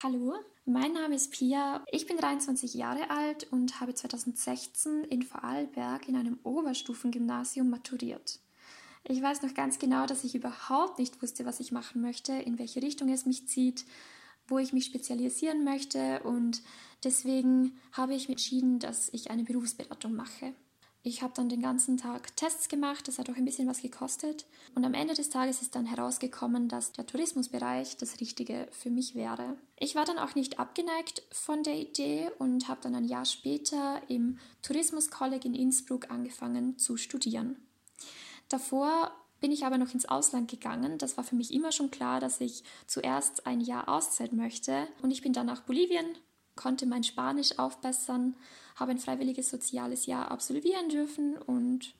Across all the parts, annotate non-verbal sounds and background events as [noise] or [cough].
Hallo, mein Name ist Pia. Ich bin 23 Jahre alt und habe 2016 in Vorarlberg in einem Oberstufengymnasium maturiert. Ich weiß noch ganz genau, dass ich überhaupt nicht wusste, was ich machen möchte, in welche Richtung es mich zieht, wo ich mich spezialisieren möchte und deswegen habe ich entschieden, dass ich eine Berufsberatung mache. Ich habe dann den ganzen Tag Tests gemacht, das hat auch ein bisschen was gekostet. Und am Ende des Tages ist dann herausgekommen, dass der Tourismusbereich das Richtige für mich wäre. Ich war dann auch nicht abgeneigt von der Idee und habe dann ein Jahr später im Tourismus College in Innsbruck angefangen zu studieren. Davor bin ich aber noch ins Ausland gegangen. Das war für mich immer schon klar, dass ich zuerst ein Jahr Auszeit möchte. Und ich bin dann nach Bolivien, konnte mein Spanisch aufbessern habe ein freiwilliges soziales Jahr absolvieren dürfen und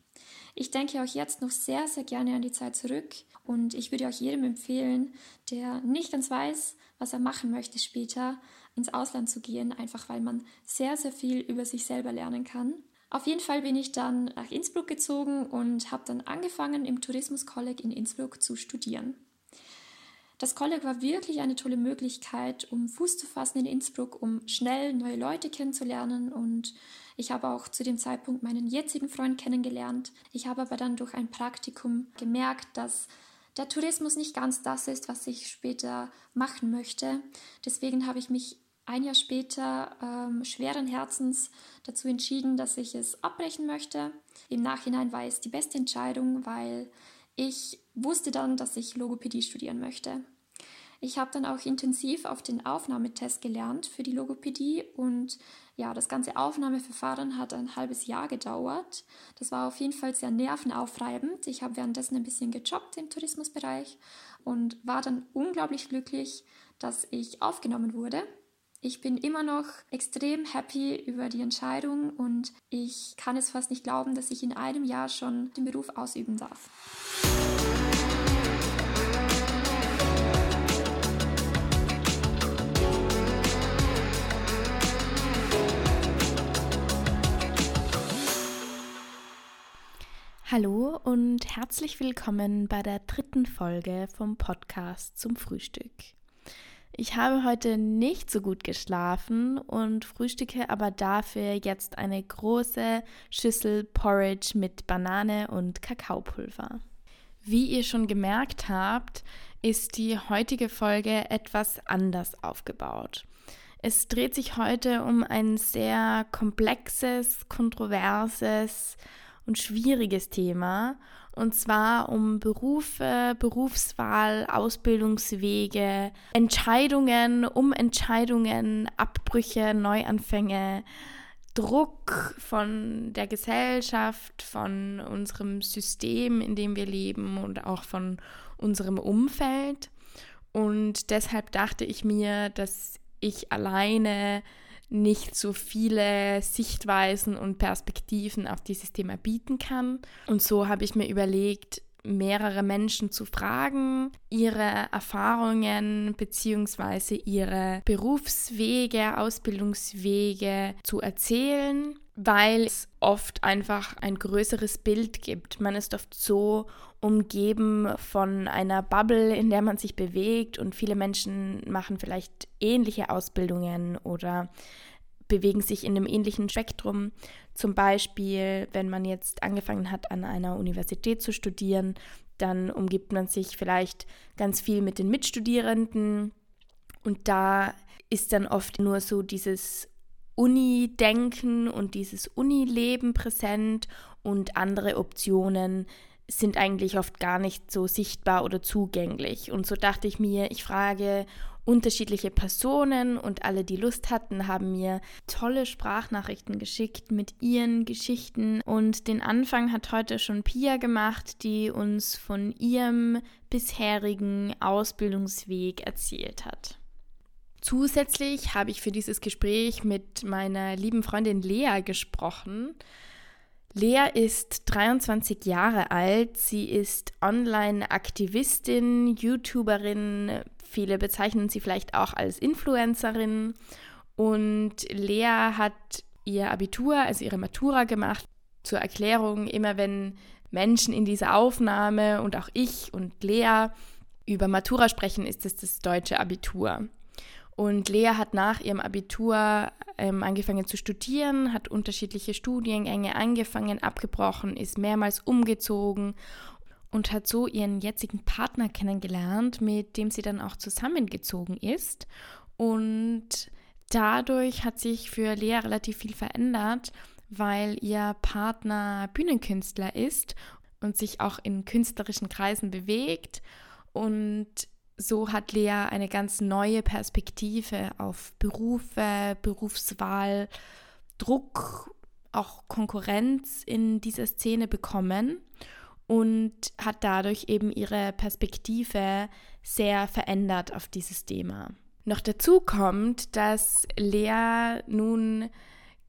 ich denke auch jetzt noch sehr, sehr gerne an die Zeit zurück und ich würde auch jedem empfehlen, der nicht ganz weiß, was er machen möchte später, ins Ausland zu gehen, einfach weil man sehr, sehr viel über sich selber lernen kann. Auf jeden Fall bin ich dann nach Innsbruck gezogen und habe dann angefangen, im Tourismus College in Innsbruck zu studieren. Das College war wirklich eine tolle Möglichkeit, um Fuß zu fassen in Innsbruck, um schnell neue Leute kennenzulernen und ich habe auch zu dem Zeitpunkt meinen jetzigen Freund kennengelernt. Ich habe aber dann durch ein Praktikum gemerkt, dass der Tourismus nicht ganz das ist, was ich später machen möchte. Deswegen habe ich mich ein Jahr später ähm, schweren Herzens dazu entschieden, dass ich es abbrechen möchte. Im Nachhinein war es die beste Entscheidung, weil ich wusste dann, dass ich Logopädie studieren möchte. Ich habe dann auch intensiv auf den Aufnahmetest gelernt für die Logopädie und ja, das ganze Aufnahmeverfahren hat ein halbes Jahr gedauert. Das war auf jeden Fall sehr nervenaufreibend. Ich habe währenddessen ein bisschen gejobbt im Tourismusbereich und war dann unglaublich glücklich, dass ich aufgenommen wurde. Ich bin immer noch extrem happy über die Entscheidung und ich kann es fast nicht glauben, dass ich in einem Jahr schon den Beruf ausüben darf. Hallo und herzlich willkommen bei der dritten Folge vom Podcast zum Frühstück. Ich habe heute nicht so gut geschlafen und frühstücke aber dafür jetzt eine große Schüssel Porridge mit Banane und Kakaopulver. Wie ihr schon gemerkt habt, ist die heutige Folge etwas anders aufgebaut. Es dreht sich heute um ein sehr komplexes, kontroverses und schwieriges Thema und zwar um Berufe, Berufswahl, Ausbildungswege, Entscheidungen, um Entscheidungen, Abbrüche, Neuanfänge, Druck von der Gesellschaft, von unserem System, in dem wir leben und auch von unserem Umfeld. Und deshalb dachte ich mir, dass ich alleine nicht so viele Sichtweisen und Perspektiven auf dieses Thema bieten kann. Und so habe ich mir überlegt, mehrere Menschen zu fragen, ihre Erfahrungen bzw. ihre Berufswege, Ausbildungswege zu erzählen, weil es oft einfach ein größeres Bild gibt. Man ist oft so umgeben von einer Bubble, in der man sich bewegt und viele Menschen machen vielleicht ähnliche Ausbildungen oder bewegen sich in einem ähnlichen Spektrum. Zum Beispiel, wenn man jetzt angefangen hat, an einer Universität zu studieren, dann umgibt man sich vielleicht ganz viel mit den Mitstudierenden und da ist dann oft nur so dieses Uni-Denken und dieses Uni-Leben präsent und andere Optionen sind eigentlich oft gar nicht so sichtbar oder zugänglich. Und so dachte ich mir, ich frage unterschiedliche Personen und alle, die Lust hatten, haben mir tolle Sprachnachrichten geschickt mit ihren Geschichten. Und den Anfang hat heute schon Pia gemacht, die uns von ihrem bisherigen Ausbildungsweg erzählt hat. Zusätzlich habe ich für dieses Gespräch mit meiner lieben Freundin Lea gesprochen. Lea ist 23 Jahre alt. Sie ist Online-Aktivistin, YouTuberin. Viele bezeichnen sie vielleicht auch als Influencerin. Und Lea hat ihr Abitur, also ihre Matura gemacht. Zur Erklärung, immer wenn Menschen in dieser Aufnahme und auch ich und Lea über Matura sprechen, ist es das deutsche Abitur. Und Lea hat nach ihrem Abitur ähm, angefangen zu studieren, hat unterschiedliche Studiengänge angefangen, abgebrochen, ist mehrmals umgezogen und hat so ihren jetzigen Partner kennengelernt, mit dem sie dann auch zusammengezogen ist. Und dadurch hat sich für Lea relativ viel verändert, weil ihr Partner Bühnenkünstler ist und sich auch in künstlerischen Kreisen bewegt. Und so hat Lea eine ganz neue Perspektive auf Berufe, Berufswahl, Druck, auch Konkurrenz in dieser Szene bekommen und hat dadurch eben ihre Perspektive sehr verändert auf dieses Thema. Noch dazu kommt, dass Lea nun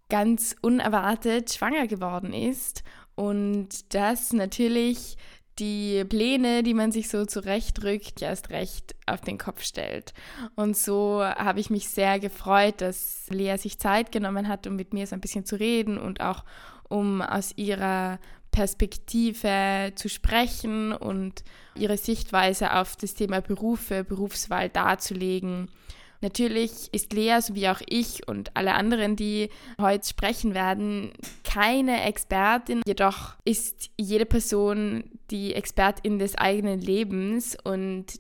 ganz unerwartet schwanger geworden ist und das natürlich die Pläne, die man sich so zurechtrückt, erst recht auf den Kopf stellt. Und so habe ich mich sehr gefreut, dass Lea sich Zeit genommen hat, um mit mir so ein bisschen zu reden und auch um aus ihrer Perspektive zu sprechen und ihre Sichtweise auf das Thema Berufe, Berufswahl darzulegen. Natürlich ist Lea, so wie auch ich und alle anderen, die heute sprechen werden, keine Expertin. Jedoch ist jede Person die Expertin des eigenen Lebens und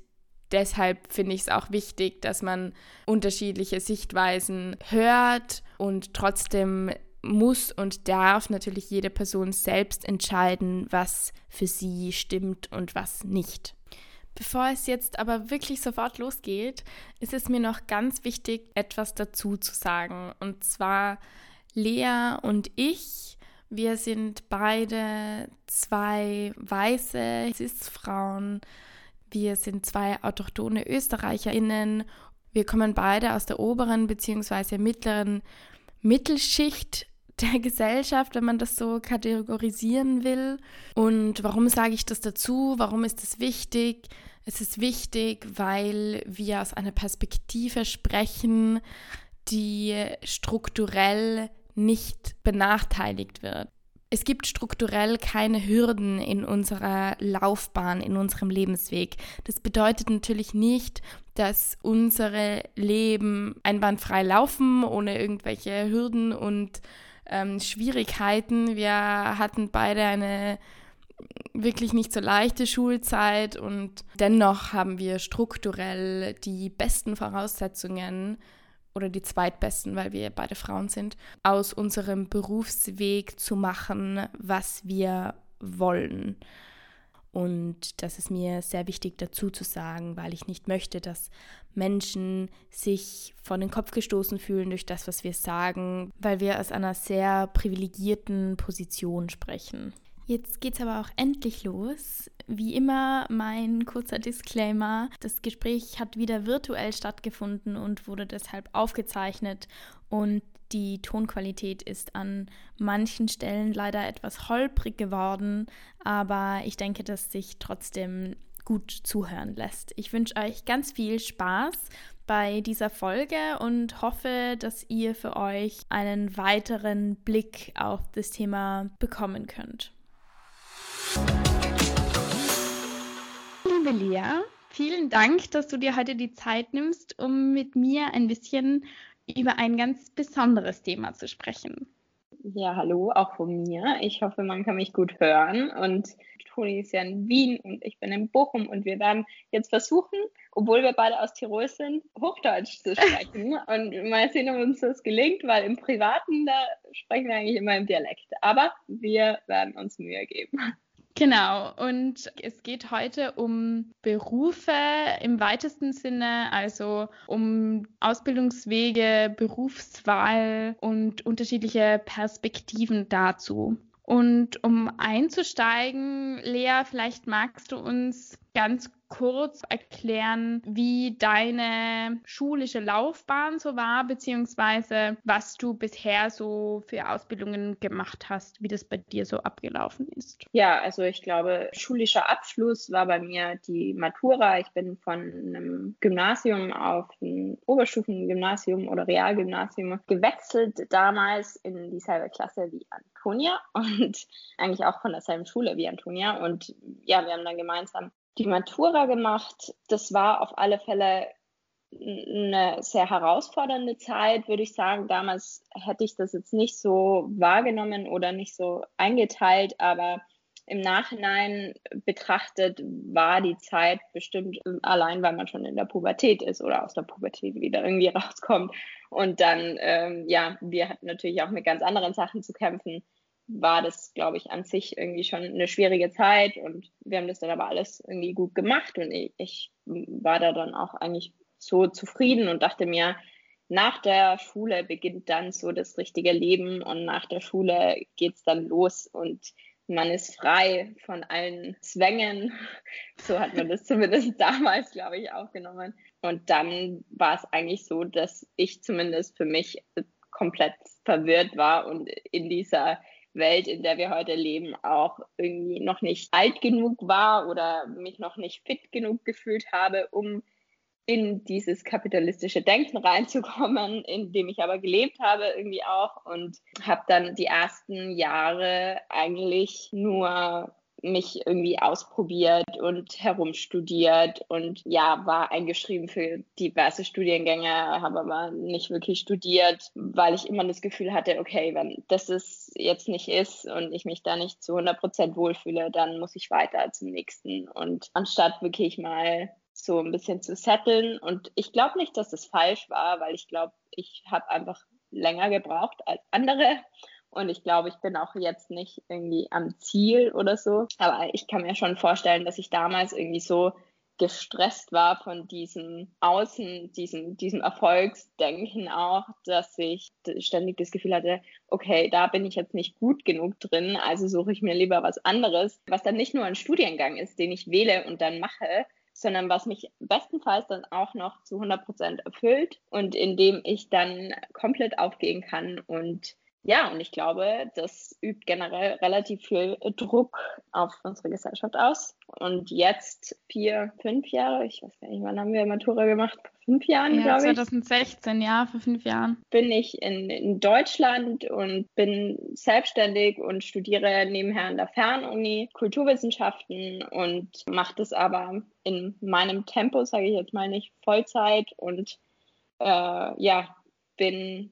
deshalb finde ich es auch wichtig, dass man unterschiedliche Sichtweisen hört und trotzdem muss und darf natürlich jede Person selbst entscheiden, was für sie stimmt und was nicht. Bevor es jetzt aber wirklich sofort losgeht, ist es mir noch ganz wichtig, etwas dazu zu sagen. Und zwar Lea und ich, wir sind beide zwei weiße Cis-Frauen. Wir sind zwei autochtone ÖsterreicherInnen. Wir kommen beide aus der oberen bzw. mittleren Mittelschicht der Gesellschaft, wenn man das so kategorisieren will. Und warum sage ich das dazu? Warum ist das wichtig? Es ist wichtig, weil wir aus einer Perspektive sprechen, die strukturell nicht benachteiligt wird. Es gibt strukturell keine Hürden in unserer Laufbahn, in unserem Lebensweg. Das bedeutet natürlich nicht, dass unsere Leben einwandfrei laufen, ohne irgendwelche Hürden und ähm, Schwierigkeiten. Wir hatten beide eine wirklich nicht so leichte Schulzeit und dennoch haben wir strukturell die besten Voraussetzungen oder die zweitbesten, weil wir beide Frauen sind, aus unserem Berufsweg zu machen, was wir wollen. Und das ist mir sehr wichtig dazu zu sagen, weil ich nicht möchte, dass Menschen sich von den Kopf gestoßen fühlen durch das, was wir sagen, weil wir aus einer sehr privilegierten Position sprechen. Jetzt geht's aber auch endlich los. Wie immer mein kurzer Disclaimer. Das Gespräch hat wieder virtuell stattgefunden und wurde deshalb aufgezeichnet und die Tonqualität ist an manchen Stellen leider etwas holprig geworden, aber ich denke, dass sich trotzdem gut zuhören lässt. Ich wünsche euch ganz viel Spaß bei dieser Folge und hoffe, dass ihr für euch einen weiteren Blick auf das Thema bekommen könnt. Liebe Lea, vielen Dank, dass du dir heute die Zeit nimmst, um mit mir ein bisschen über ein ganz besonderes Thema zu sprechen. Ja, hallo, auch von mir. Ich hoffe, man kann mich gut hören. Und Toni ist ja in Wien und ich bin in Bochum und wir werden jetzt versuchen, obwohl wir beide aus Tirol sind, Hochdeutsch zu sprechen. [laughs] und mal sehen, ob uns das gelingt, weil im Privaten, da sprechen wir eigentlich immer im Dialekt. Aber wir werden uns Mühe geben. Genau, und es geht heute um Berufe im weitesten Sinne, also um Ausbildungswege, Berufswahl und unterschiedliche Perspektiven dazu. Und um einzusteigen, Lea, vielleicht magst du uns ganz kurz erklären, wie deine schulische Laufbahn so war, beziehungsweise was du bisher so für Ausbildungen gemacht hast, wie das bei dir so abgelaufen ist? Ja, also ich glaube, schulischer Abschluss war bei mir die Matura. Ich bin von einem Gymnasium auf ein Oberstufengymnasium oder Realgymnasium gewechselt, damals in dieselbe Klasse wie Antonia [laughs] und eigentlich auch von derselben Schule wie Antonia. Und ja, wir haben dann gemeinsam die Matura gemacht. Das war auf alle Fälle eine sehr herausfordernde Zeit, würde ich sagen. Damals hätte ich das jetzt nicht so wahrgenommen oder nicht so eingeteilt, aber im Nachhinein betrachtet war die Zeit bestimmt allein, weil man schon in der Pubertät ist oder aus der Pubertät wieder irgendwie [laughs] rauskommt. Und dann, ähm, ja, wir hatten natürlich auch mit ganz anderen Sachen zu kämpfen. War das, glaube ich, an sich irgendwie schon eine schwierige Zeit und wir haben das dann aber alles irgendwie gut gemacht und ich, ich war da dann auch eigentlich so zufrieden und dachte mir, nach der Schule beginnt dann so das richtige Leben und nach der Schule geht es dann los und man ist frei von allen Zwängen. [laughs] So hat man das zumindest damals, glaube ich, aufgenommen. Und dann war es eigentlich so, dass ich zumindest für mich komplett verwirrt war und in dieser Welt, in der wir heute leben, auch irgendwie noch nicht alt genug war oder mich noch nicht fit genug gefühlt habe, um in dieses kapitalistische Denken reinzukommen, in dem ich aber gelebt habe irgendwie auch und habe dann die ersten Jahre eigentlich nur mich irgendwie ausprobiert und herumstudiert und ja, war eingeschrieben für diverse Studiengänge, habe aber nicht wirklich studiert, weil ich immer das Gefühl hatte, okay, wenn das es jetzt nicht ist und ich mich da nicht zu 100 Prozent wohlfühle, dann muss ich weiter zum nächsten und anstatt wirklich mal so ein bisschen zu setteln. Und ich glaube nicht, dass das falsch war, weil ich glaube, ich habe einfach länger gebraucht als andere. Und ich glaube, ich bin auch jetzt nicht irgendwie am Ziel oder so. Aber ich kann mir schon vorstellen, dass ich damals irgendwie so gestresst war von diesem Außen, diesem, diesem Erfolgsdenken auch, dass ich ständig das Gefühl hatte, okay, da bin ich jetzt nicht gut genug drin, also suche ich mir lieber was anderes, was dann nicht nur ein Studiengang ist, den ich wähle und dann mache, sondern was mich bestenfalls dann auch noch zu 100 Prozent erfüllt und in dem ich dann komplett aufgehen kann und ja, und ich glaube, das übt generell relativ viel Druck auf unsere Gesellschaft aus. Und jetzt vier, fünf Jahre, ich weiß gar nicht, wann haben wir Matura gemacht? Vor fünf Jahren, ja, glaube ich. 2016, ja, vor fünf Jahren. Bin ich in, in Deutschland und bin selbstständig und studiere nebenher an der Fernuni Kulturwissenschaften und mache das aber in meinem Tempo, sage ich jetzt mal nicht Vollzeit und äh, ja, bin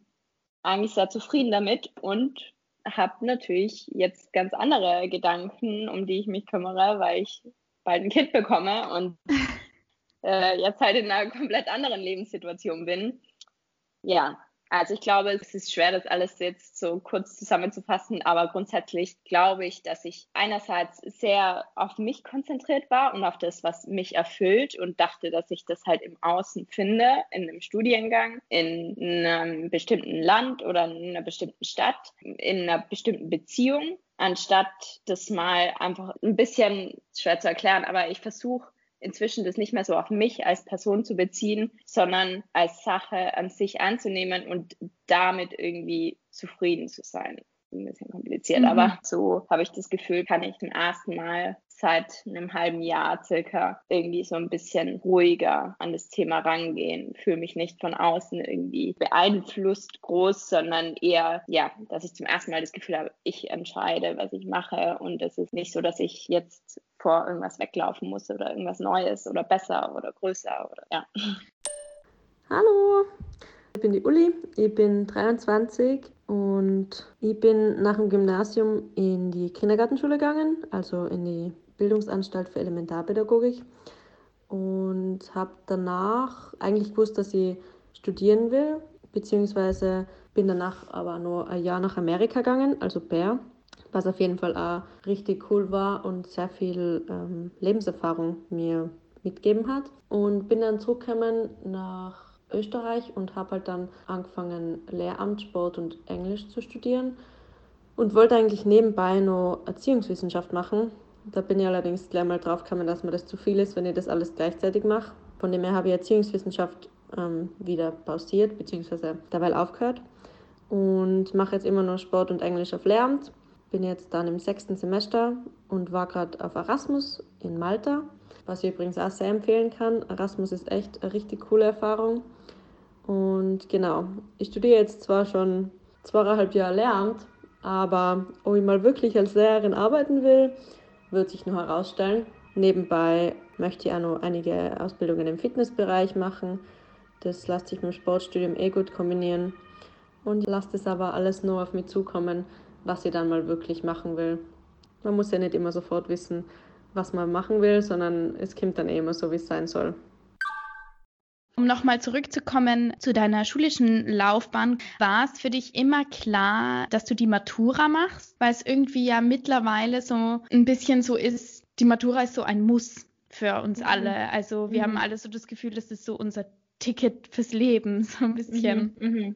eigentlich sehr zufrieden damit und habe natürlich jetzt ganz andere Gedanken, um die ich mich kümmere, weil ich bald ein Kind bekomme und [laughs] äh, jetzt halt in einer komplett anderen Lebenssituation bin. Ja, also ich glaube, es ist schwer, das alles jetzt so kurz zusammenzufassen, aber grundsätzlich glaube ich, dass ich einerseits sehr auf mich konzentriert war und auf das, was mich erfüllt und dachte, dass ich das halt im Außen finde, in einem Studiengang, in einem bestimmten Land oder in einer bestimmten Stadt, in einer bestimmten Beziehung, anstatt das mal einfach ein bisschen schwer zu erklären, aber ich versuche inzwischen das nicht mehr so auf mich als Person zu beziehen, sondern als Sache an sich anzunehmen und damit irgendwie zufrieden zu sein. Ein bisschen kompliziert, mhm. aber so habe ich das Gefühl, kann ich zum ersten Mal seit einem halben Jahr circa irgendwie so ein bisschen ruhiger an das Thema rangehen. Fühle mich nicht von außen irgendwie beeinflusst groß, sondern eher, ja, dass ich zum ersten Mal das Gefühl habe, ich entscheide, was ich mache und es ist nicht so, dass ich jetzt vor irgendwas weglaufen muss oder irgendwas Neues oder besser oder größer oder ja. Hallo, ich bin die Uli, ich bin 23 und ich bin nach dem Gymnasium in die Kindergartenschule gegangen, also in die Bildungsanstalt für Elementarpädagogik und habe danach eigentlich gewusst, dass ich studieren will, beziehungsweise bin danach aber nur ein Jahr nach Amerika gegangen, also Bär, was auf jeden Fall auch richtig cool war und sehr viel ähm, Lebenserfahrung mir mitgeben hat. Und bin dann zurückgekommen nach Österreich und habe halt dann angefangen, Lehramt, Sport und Englisch zu studieren und wollte eigentlich nebenbei noch Erziehungswissenschaft machen, da bin ich allerdings gleich mal drauf gekommen, dass mir das zu viel ist, wenn ich das alles gleichzeitig mache. Von dem her habe ich Erziehungswissenschaft ähm, wieder pausiert, beziehungsweise dabei aufgehört und mache jetzt immer nur Sport und Englisch auf Lehramt. Bin jetzt dann im sechsten Semester und war gerade auf Erasmus in Malta, was ich übrigens auch sehr empfehlen kann. Erasmus ist echt eine richtig coole Erfahrung. Und genau, ich studiere jetzt zwar schon zweieinhalb Jahre Lehramt, aber ob ich mal wirklich als Lehrerin arbeiten will, wird sich noch herausstellen. Nebenbei möchte ich auch noch einige Ausbildungen im Fitnessbereich machen Das lässt sich mit dem Sportstudium eh gut kombinieren. Und lasst es aber alles nur auf mich zukommen, was ich dann mal wirklich machen will. Man muss ja nicht immer sofort wissen, was man machen will, sondern es kommt dann eh immer so, wie es sein soll. Um nochmal zurückzukommen zu deiner schulischen Laufbahn, war es für dich immer klar, dass du die Matura machst? Weil es irgendwie ja mittlerweile so ein bisschen so ist, die Matura ist so ein Muss für uns mhm. alle. Also wir mhm. haben alle so das Gefühl, das ist so unser Ticket fürs Leben, [laughs] so ein bisschen. Mhm. mhm.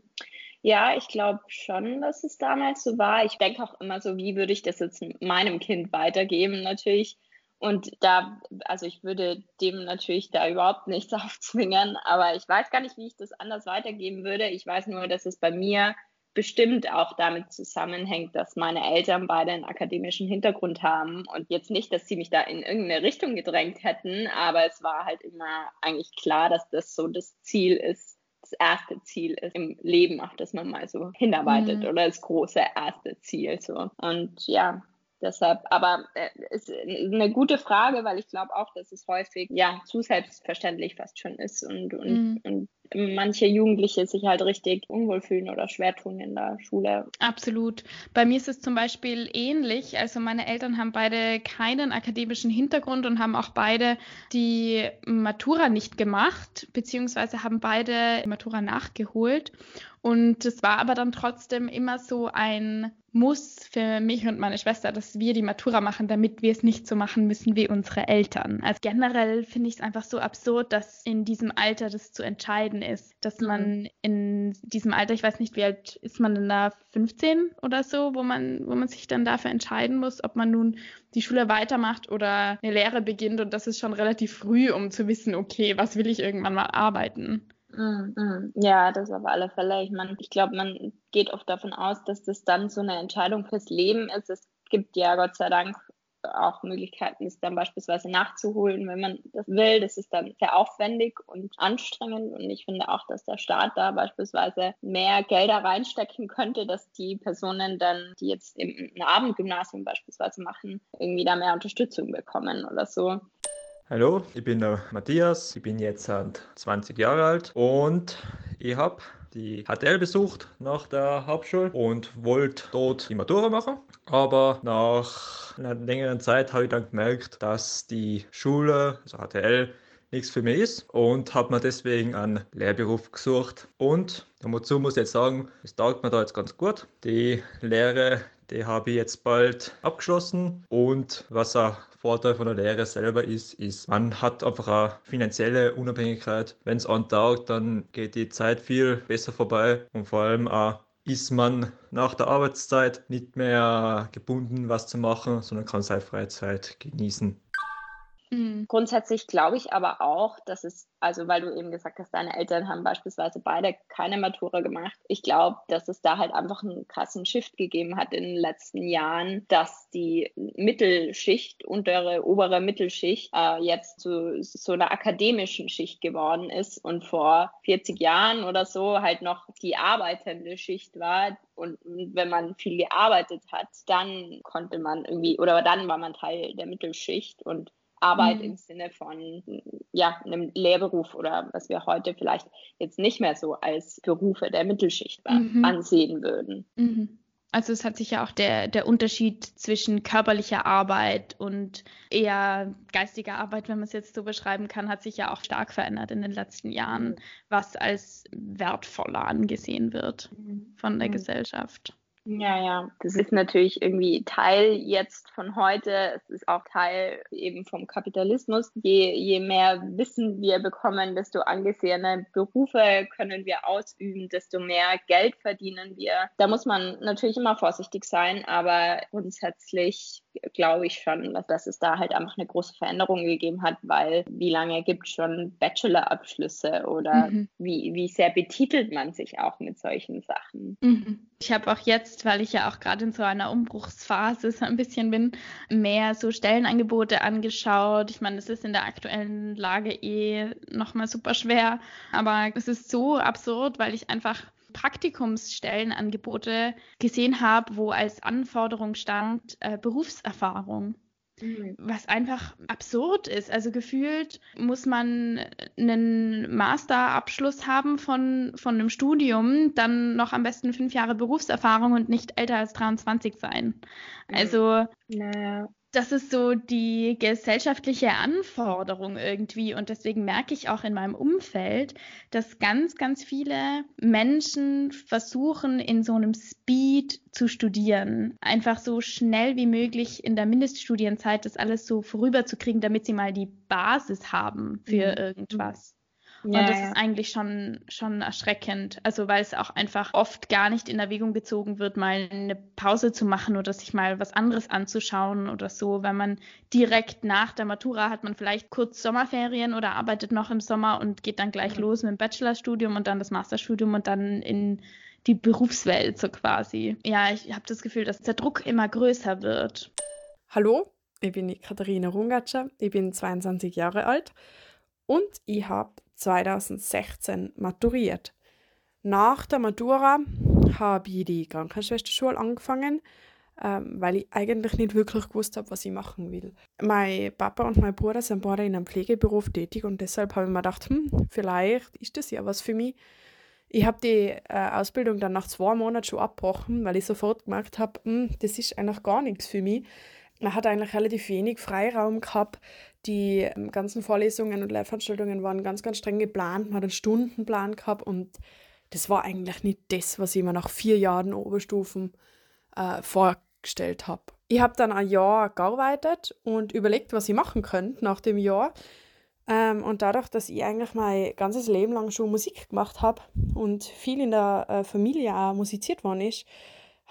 Ja, ich glaube schon, dass es damals so war. Ich denke auch immer so, wie würde ich das jetzt meinem Kind weitergeben? Natürlich und da, also ich würde dem natürlich da überhaupt nichts [laughs] aufzwingen, aber ich weiß gar nicht, wie ich das anders weitergeben würde. Ich weiß nur, dass es bei mir bestimmt auch damit zusammenhängt, dass meine Eltern beide einen akademischen Hintergrund haben und jetzt nicht, dass sie mich da in irgendeine Richtung gedrängt hätten, aber es war halt immer eigentlich klar, dass das so das Ziel ist, das erste Ziel ist im Leben, auf das man mal so hinarbeitet mhm. oder das große erste Ziel so. Und ja, Deshalb, aber äh, ist eine gute Frage, weil ich glaube auch, dass es häufig ja zu selbstverständlich fast schon ist und, und, mhm. und manche Jugendliche sich halt richtig unwohl fühlen oder schwer tun in der Schule. Absolut. Bei mir ist es zum Beispiel ähnlich. Also meine Eltern haben beide keinen akademischen Hintergrund und haben auch beide die Matura nicht gemacht, beziehungsweise haben beide Matura nachgeholt. Und es war aber dann trotzdem immer so ein Muss für mich und meine Schwester, dass wir die Matura machen, damit wir es nicht so machen müssen wie unsere Eltern. Also generell finde ich es einfach so absurd, dass in diesem Alter das zu entscheiden ist, dass mhm. man in diesem Alter, ich weiß nicht, wie alt ist man denn da, 15 oder so, wo man, wo man sich dann dafür entscheiden muss, ob man nun die Schule weitermacht oder eine Lehre beginnt. Und das ist schon relativ früh, um zu wissen, okay, was will ich irgendwann mal arbeiten. Mm. Ja, das auf alle Fälle. Ich meine, ich glaube, man geht oft davon aus, dass das dann so eine Entscheidung fürs Leben ist. Es gibt ja Gott sei Dank auch Möglichkeiten, es dann beispielsweise nachzuholen, wenn man das will. Das ist dann sehr aufwendig und anstrengend. Und ich finde auch, dass der Staat da beispielsweise mehr Gelder reinstecken könnte, dass die Personen dann, die jetzt im Abendgymnasium beispielsweise machen, irgendwie da mehr Unterstützung bekommen oder so. Hallo, ich bin der Matthias, ich bin jetzt 20 Jahre alt und ich habe die HTL besucht nach der Hauptschule und wollte dort die Matura machen. Aber nach einer längeren Zeit habe ich dann gemerkt, dass die Schule, also HTL, nichts für mich ist und habe mir deswegen einen Lehrberuf gesucht. Und dazu muss ich jetzt sagen, es taugt mir da jetzt ganz gut. Die Lehre, die habe ich jetzt bald abgeschlossen und was auch Vorteil von der Lehre selber ist, ist, man hat einfach eine finanzielle Unabhängigkeit. Wenn es antaugt, dann geht die Zeit viel besser vorbei und vor allem auch ist man nach der Arbeitszeit nicht mehr gebunden, was zu machen, sondern kann seine Freizeit genießen. Mhm. Grundsätzlich glaube ich aber auch, dass es, also weil du eben gesagt hast, deine Eltern haben beispielsweise beide keine Matura gemacht. Ich glaube, dass es da halt einfach einen krassen Shift gegeben hat in den letzten Jahren, dass die Mittelschicht, untere, obere Mittelschicht äh, jetzt zu so einer akademischen Schicht geworden ist und vor 40 Jahren oder so halt noch die arbeitende Schicht war, und wenn man viel gearbeitet hat, dann konnte man irgendwie, oder dann war man Teil der Mittelschicht und Arbeit mhm. im Sinne von ja, einem Lehrberuf oder was wir heute vielleicht jetzt nicht mehr so als Berufe der Mittelschicht mhm. ansehen würden. Mhm. Also es hat sich ja auch der, der Unterschied zwischen körperlicher Arbeit und eher geistiger Arbeit, wenn man es jetzt so beschreiben kann, hat sich ja auch stark verändert in den letzten Jahren, mhm. was als wertvoller angesehen wird mhm. von der mhm. Gesellschaft. Ja, ja, das ist natürlich irgendwie Teil jetzt von heute. Es ist auch Teil eben vom Kapitalismus. Je, je mehr Wissen wir bekommen, desto angesehene Berufe können wir ausüben, desto mehr Geld verdienen wir. Da muss man natürlich immer vorsichtig sein, aber grundsätzlich glaube ich schon, dass es da halt einfach eine große Veränderung gegeben hat, weil wie lange gibt es schon Bachelorabschlüsse oder mhm. wie, wie sehr betitelt man sich auch mit solchen Sachen? Mhm. Ich habe auch jetzt, weil ich ja auch gerade in so einer Umbruchsphase so ein bisschen bin, mehr so Stellenangebote angeschaut. Ich meine, es ist in der aktuellen Lage eh nochmal super schwer, aber es ist so absurd, weil ich einfach Praktikumsstellenangebote gesehen habe, wo als Anforderung stand äh, Berufserfahrung. mhm. was einfach absurd ist. Also gefühlt muss man einen Masterabschluss haben von, von einem Studium, dann noch am besten fünf Jahre Berufserfahrung und nicht älter als 23 sein. Mhm. Also naja das ist so die gesellschaftliche Anforderung irgendwie. Und deswegen merke ich auch in meinem Umfeld, dass ganz, ganz viele Menschen versuchen, in so einem Speed zu studieren. Einfach so schnell wie möglich in der Mindeststudienzeit das alles so vorüberzukriegen, damit sie mal die Basis haben für mhm. irgendwas. Und ja, das ja. ist eigentlich schon, schon erschreckend. Also weil es auch einfach oft gar nicht in Erwägung gezogen wird, mal eine Pause zu machen oder sich mal was anderes anzuschauen oder so. Wenn man direkt nach der Matura hat man vielleicht kurz Sommerferien oder arbeitet noch im Sommer und geht dann gleich mhm. los mit dem Bachelorstudium und dann das Masterstudium und dann in die Berufswelt so quasi. Ja, ich habe das Gefühl, dass der Druck immer größer wird. Hallo, ich bin die Katharina Rungatscher, ich bin 22 Jahre alt und ich habe 2016 maturiert. Nach der Matura habe ich die Krankenschwesterschule angefangen, ähm, weil ich eigentlich nicht wirklich gewusst habe, was ich machen will. Mein Papa und mein Bruder sind beide in einem Pflegeberuf tätig und deshalb habe ich mir gedacht, hm, vielleicht ist das ja was für mich. Ich habe die äh, Ausbildung dann nach zwei Monaten schon abgebrochen, weil ich sofort gemerkt habe, hm, das ist eigentlich gar nichts für mich. Man hat eigentlich relativ wenig Freiraum gehabt, die ähm, ganzen Vorlesungen und Lehrveranstaltungen waren ganz, ganz streng geplant. Man hat einen Stundenplan gehabt und das war eigentlich nicht das, was ich mir nach vier Jahren Oberstufen äh, vorgestellt habe. Ich habe dann ein Jahr gearbeitet und überlegt, was ich machen könnte nach dem Jahr. Ähm, und dadurch, dass ich eigentlich mein ganzes Leben lang schon Musik gemacht habe und viel in der äh, Familie auch musiziert worden ist,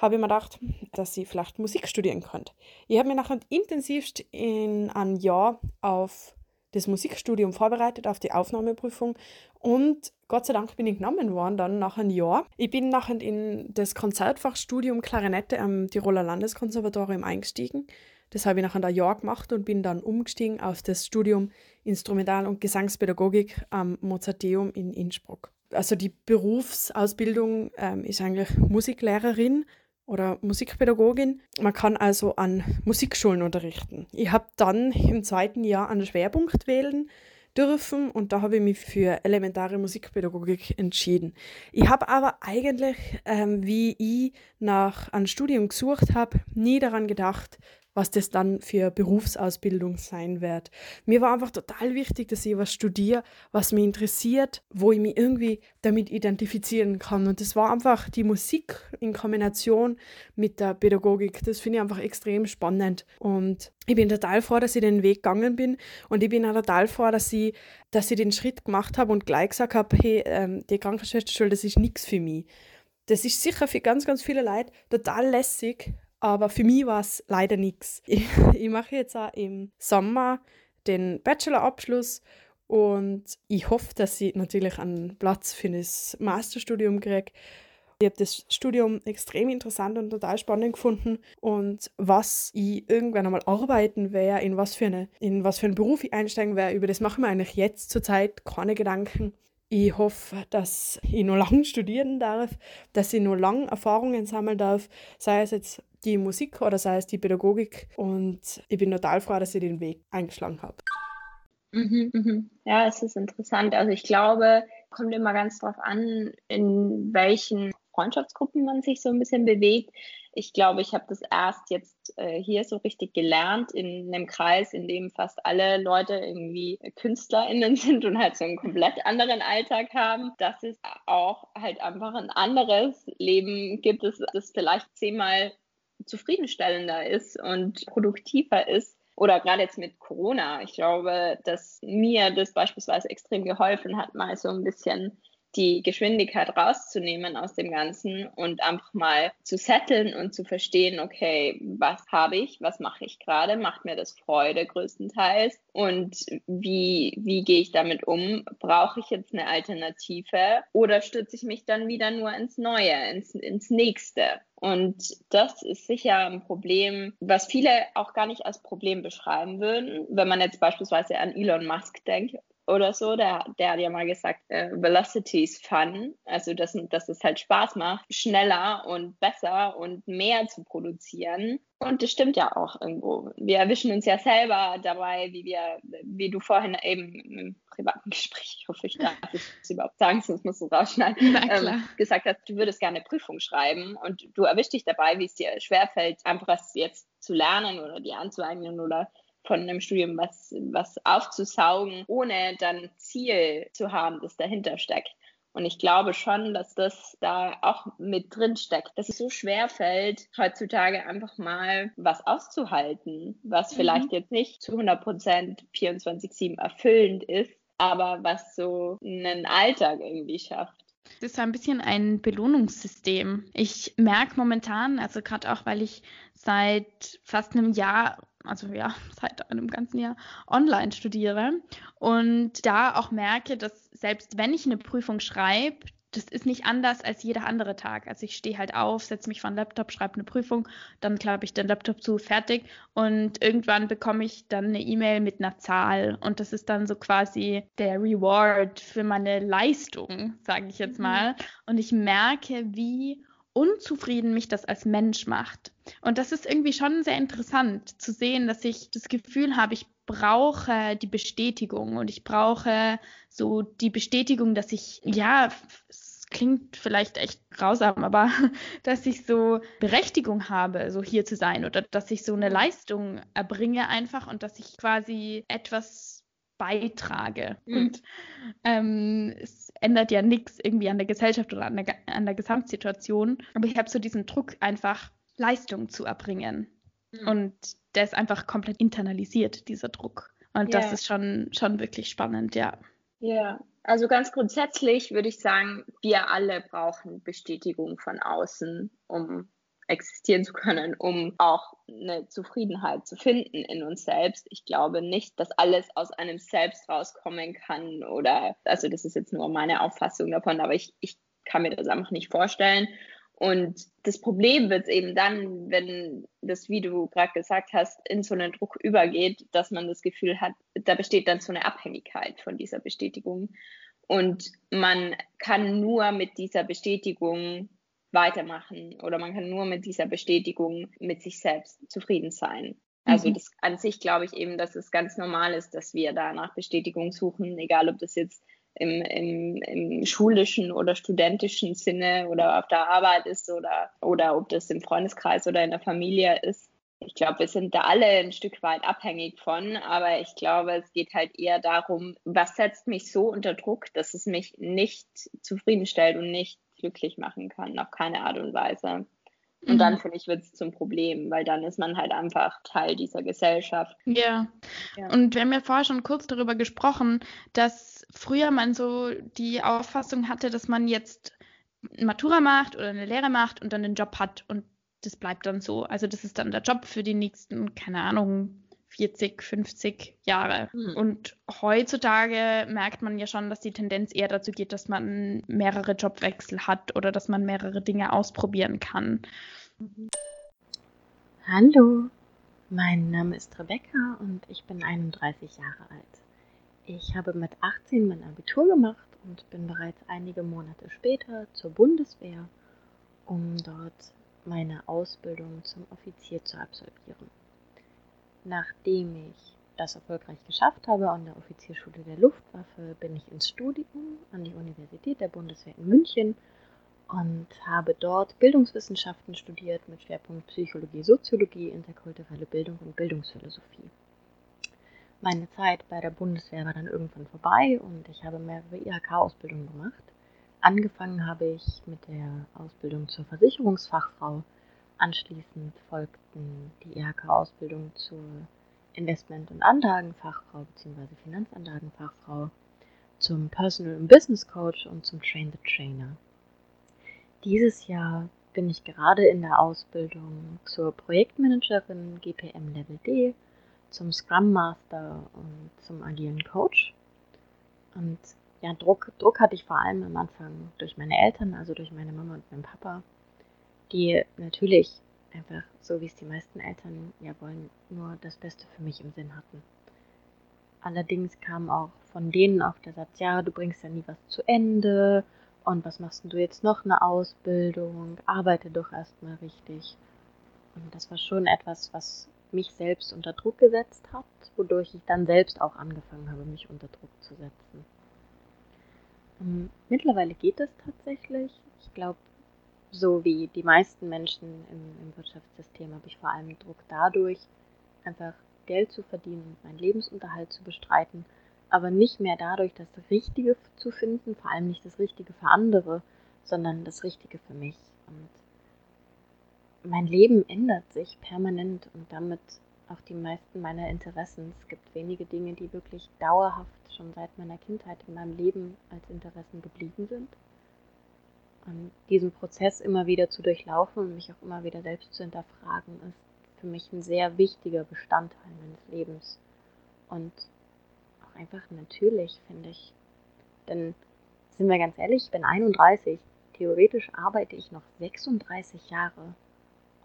habe ich mir gedacht, dass ich vielleicht Musik studieren könnte. Ich habe mich nachher intensivst in einem Jahr auf das Musikstudium vorbereitet, auf die Aufnahmeprüfung und Gott sei Dank bin ich genommen worden dann nach einem Jahr. Ich bin nachher in das Konzertfachstudium Klarinette am Tiroler Landeskonservatorium eingestiegen. Das habe ich nach einem Jahr gemacht und bin dann umgestiegen auf das Studium Instrumental- und Gesangspädagogik am Mozarteum in Innsbruck. Also die Berufsausbildung ähm, ist eigentlich Musiklehrerin oder Musikpädagogin. Man kann also an Musikschulen unterrichten. Ich habe dann im zweiten Jahr einen Schwerpunkt wählen dürfen und da habe ich mich für elementare Musikpädagogik entschieden. Ich habe aber eigentlich, ähm, wie ich nach einem Studium gesucht habe, nie daran gedacht, was das dann für Berufsausbildung sein wird. Mir war einfach total wichtig, dass ich was studiere, was mich interessiert, wo ich mich irgendwie damit identifizieren kann. Und das war einfach die Musik in Kombination mit der Pädagogik. Das finde ich einfach extrem spannend. Und ich bin total froh, dass ich den Weg gegangen bin. Und ich bin auch total froh, dass ich, dass ich den Schritt gemacht habe und gleich gesagt habe, hey, ähm, die Krankenschwesterschule, das ist nichts für mich. Das ist sicher für ganz, ganz viele Leute total lässig, aber für mich war es leider nichts. [laughs] Ich, ich mache jetzt auch im Sommer den Bachelorabschluss und ich hoffe, dass ich natürlich einen Platz für das Masterstudium kriege. Ich habe das Studium extrem interessant und total spannend gefunden. Und was ich irgendwann einmal arbeiten werde, in was für eine, in was für einen Beruf ich einsteigen werde, über das mache ich mir eigentlich jetzt zurzeit keine Gedanken. Ich hoffe, dass ich noch lange [laughs] studieren darf, dass ich noch lange Erfahrungen sammeln darf, sei es jetzt die Musik oder sei es die Pädagogik. Und ich bin total froh, dass ich den Weg eingeschlagen habe. Mhm, mhm. Ja, es ist interessant. Also ich glaube, kommt immer ganz drauf an, in welchen Freundschaftsgruppen man sich so ein bisschen bewegt. Ich glaube, ich habe das erst jetzt äh, hier so richtig gelernt in einem Kreis, in dem fast alle Leute irgendwie KünstlerInnen [laughs] sind und halt so einen komplett anderen Alltag haben, dass es auch halt einfach ein anderes Leben gibt, das, das vielleicht zehnmal zufriedenstellender ist und produktiver ist. Oder gerade jetzt mit Corona. Ich glaube, dass mir das beispielsweise extrem geholfen hat, mal so ein bisschen die Geschwindigkeit rauszunehmen aus dem Ganzen und einfach mal zu setteln und zu verstehen, okay, was habe ich, was mache ich gerade, macht mir das Freude größtenteils und wie, wie gehe ich damit um? Brauche ich jetzt eine Alternative oder stürze ich mich dann wieder nur ins Neue, ins, ins Nächste? Und das ist sicher ein Problem, was viele auch gar nicht als Problem beschreiben würden. Wenn man jetzt beispielsweise an Elon Musk denkt, oder so, der, der hat ja mal gesagt, äh, Velocity is fun. Also, dass, dass es halt Spaß macht, schneller und besser und mehr zu produzieren. Und das stimmt ja auch irgendwo. Wir erwischen uns ja selber dabei, wie wir, wie du vorhin eben im privaten [laughs] Gespräch, ich hoffe, ich darf es überhaupt sagen, sonst musst du rausschneiden, [laughs] ähm, gesagt hast, du würdest gerne Prüfung schreiben und du erwischst dich dabei, wie es dir schwerfällt, einfach was jetzt zu lernen oder dir anzueignen oder von einem Studium was, was aufzusaugen, ohne dann Ziel zu haben, das dahinter steckt. Und ich glaube schon, dass das da auch mit drin steckt, dass es so schwer fällt, heutzutage einfach mal was auszuhalten, was mhm. vielleicht jetzt nicht zu 100 Prozent 24-7 erfüllend ist, aber was so einen Alltag irgendwie schafft. Das ist ein bisschen ein Belohnungssystem. Ich merke momentan, also gerade auch, weil ich seit fast einem Jahr also ja, [laughs] seit einem ganzen Jahr online studiere und da auch merke, dass selbst wenn ich eine Prüfung schreibe, das ist nicht anders als jeder andere Tag. Also ich stehe halt auf, setze mich vor den Laptop, schreibe eine Prüfung, dann klappe ich den Laptop zu, fertig und irgendwann bekomme ich dann eine E-Mail mit einer Zahl und das ist dann so quasi der Reward für meine Leistung, sage ich jetzt mhm. mal. Und ich merke, wie unzufrieden mich das als Mensch macht. Und das ist irgendwie schon sehr interessant zu sehen, dass ich das Gefühl habe, ich brauche die Bestätigung und ich brauche so die Bestätigung, dass ich, ja, es klingt vielleicht echt grausam, aber [laughs] dass ich so Berechtigung habe, so hier zu sein oder dass ich so eine Leistung erbringe einfach und dass ich quasi etwas beitrage. Mhm. Und ähm, es ändert ja nichts irgendwie an der Gesellschaft oder an der, an der Gesamtsituation. Aber ich habe so diesen Druck, einfach Leistung zu erbringen. Mhm. Und der ist einfach komplett internalisiert, dieser Druck. Und yeah. das ist schon, schon wirklich spannend, ja. Ja, also ganz grundsätzlich würde ich sagen, wir alle brauchen Bestätigung von außen, um existieren zu können, um auch eine Zufriedenheit zu finden in uns selbst. Ich glaube nicht, dass alles aus einem selbst rauskommen kann oder, also das ist jetzt nur meine Auffassung davon, aber ich, ich kann mir das einfach nicht vorstellen. Und das Problem wird eben dann, wenn das, wie du gerade gesagt hast, in so einen Druck übergeht, dass man das Gefühl hat, da besteht dann so eine Abhängigkeit von dieser Bestätigung. Und man kann nur mit dieser Bestätigung weitermachen oder man kann nur mit dieser Bestätigung mit sich selbst zufrieden sein. Also mhm. das an sich glaube ich eben, dass es ganz normal ist, dass wir da nach Bestätigung suchen, egal ob das jetzt im, im, im schulischen oder studentischen Sinne oder auf der Arbeit ist oder, oder ob das im Freundeskreis oder in der Familie ist. Ich glaube, wir sind da alle ein Stück weit abhängig von, aber ich glaube, es geht halt eher darum, was setzt mich so unter Druck, dass es mich nicht zufriedenstellt und nicht glücklich machen kann, auf keine Art und Weise. Und mhm. dann, finde ich, wird es zum Problem, weil dann ist man halt einfach Teil dieser Gesellschaft. Ja. ja. Und wir haben ja vorher schon kurz darüber gesprochen, dass früher man so die Auffassung hatte, dass man jetzt Matura macht oder eine Lehre macht und dann einen Job hat und das bleibt dann so. Also das ist dann der Job für die nächsten, keine Ahnung, 40, 50 Jahre. Mhm. Und heutzutage merkt man ja schon, dass die Tendenz eher dazu geht, dass man mehrere Jobwechsel hat oder dass man mehrere Dinge ausprobieren kann. Hallo, mein Name ist Rebecca und ich bin 31 Jahre alt. Ich habe mit 18 mein Abitur gemacht und bin bereits einige Monate später zur Bundeswehr, um dort meine Ausbildung zum Offizier zu absolvieren. Nachdem ich das erfolgreich geschafft habe an der Offizierschule der Luftwaffe, bin ich ins Studium an die Universität der Bundeswehr in München und habe dort Bildungswissenschaften studiert mit Schwerpunkt Psychologie, Soziologie, interkulturelle Bildung und Bildungsphilosophie. Meine Zeit bei der Bundeswehr war dann irgendwann vorbei und ich habe mehrere IHK-Ausbildungen gemacht. Angefangen habe ich mit der Ausbildung zur Versicherungsfachfrau Anschließend folgten die IHK-Ausbildung zur Investment- und Anlagenfachfrau bzw. Finanzanlagenfachfrau, zum Personal- und Business Coach und zum Train the Trainer. Dieses Jahr bin ich gerade in der Ausbildung zur Projektmanagerin GPM Level D, zum Scrum Master und zum agilen Coach. Und ja, Druck, Druck hatte ich vor allem am Anfang durch meine Eltern, also durch meine Mama und meinen Papa, die natürlich einfach, so wie es die meisten Eltern ja wollen, nur das Beste für mich im Sinn hatten. Allerdings kam auch von denen auf der Satz, ja, du bringst ja nie was zu Ende und was machst du jetzt noch eine Ausbildung? Arbeite doch erstmal richtig. Und das war schon etwas, was mich selbst unter Druck gesetzt hat, wodurch ich dann selbst auch angefangen habe, mich unter Druck zu setzen. Ähm, mittlerweile geht es tatsächlich. Ich glaube, so wie die meisten Menschen im, im Wirtschaftssystem habe ich vor allem Druck dadurch, einfach Geld zu verdienen und meinen Lebensunterhalt zu bestreiten, aber nicht mehr dadurch, das Richtige zu finden, vor allem nicht das Richtige für andere, sondern das Richtige für mich. Und mein Leben ändert sich permanent und damit auch die meisten meiner Interessen. Es gibt wenige Dinge, die wirklich dauerhaft schon seit meiner Kindheit in meinem Leben als Interessen geblieben sind. Diesen Prozess immer wieder zu durchlaufen und mich auch immer wieder selbst zu hinterfragen, ist für mich ein sehr wichtiger Bestandteil meines Lebens. Und auch einfach natürlich, finde ich. Denn sind wir ganz ehrlich, ich bin 31. Theoretisch arbeite ich noch 36 Jahre.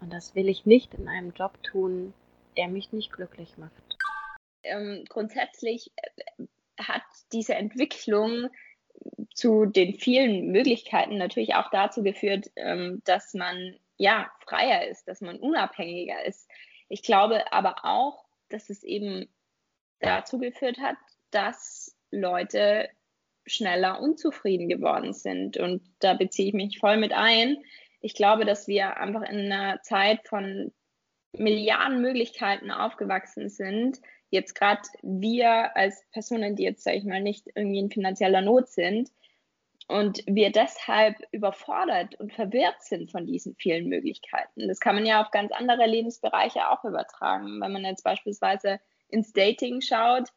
Und das will ich nicht in einem Job tun, der mich nicht glücklich macht. Ähm, grundsätzlich äh, hat diese Entwicklung zu den vielen Möglichkeiten natürlich auch dazu geführt, ähm, dass man ja freier ist, dass man unabhängiger ist. Ich glaube aber auch, dass es eben dazu geführt hat, dass Leute schneller unzufrieden geworden sind. Und da beziehe ich mich voll mit ein. Ich glaube, dass wir einfach in einer Zeit von Milliarden Möglichkeiten aufgewachsen sind. Jetzt gerade wir als Personen, die jetzt, sage ich mal, nicht irgendwie in finanzieller Not sind und wir deshalb überfordert und verwirrt sind von diesen vielen Möglichkeiten. Das kann man ja auf ganz andere Lebensbereiche auch übertragen. Wenn man jetzt beispielsweise ins Dating schaut,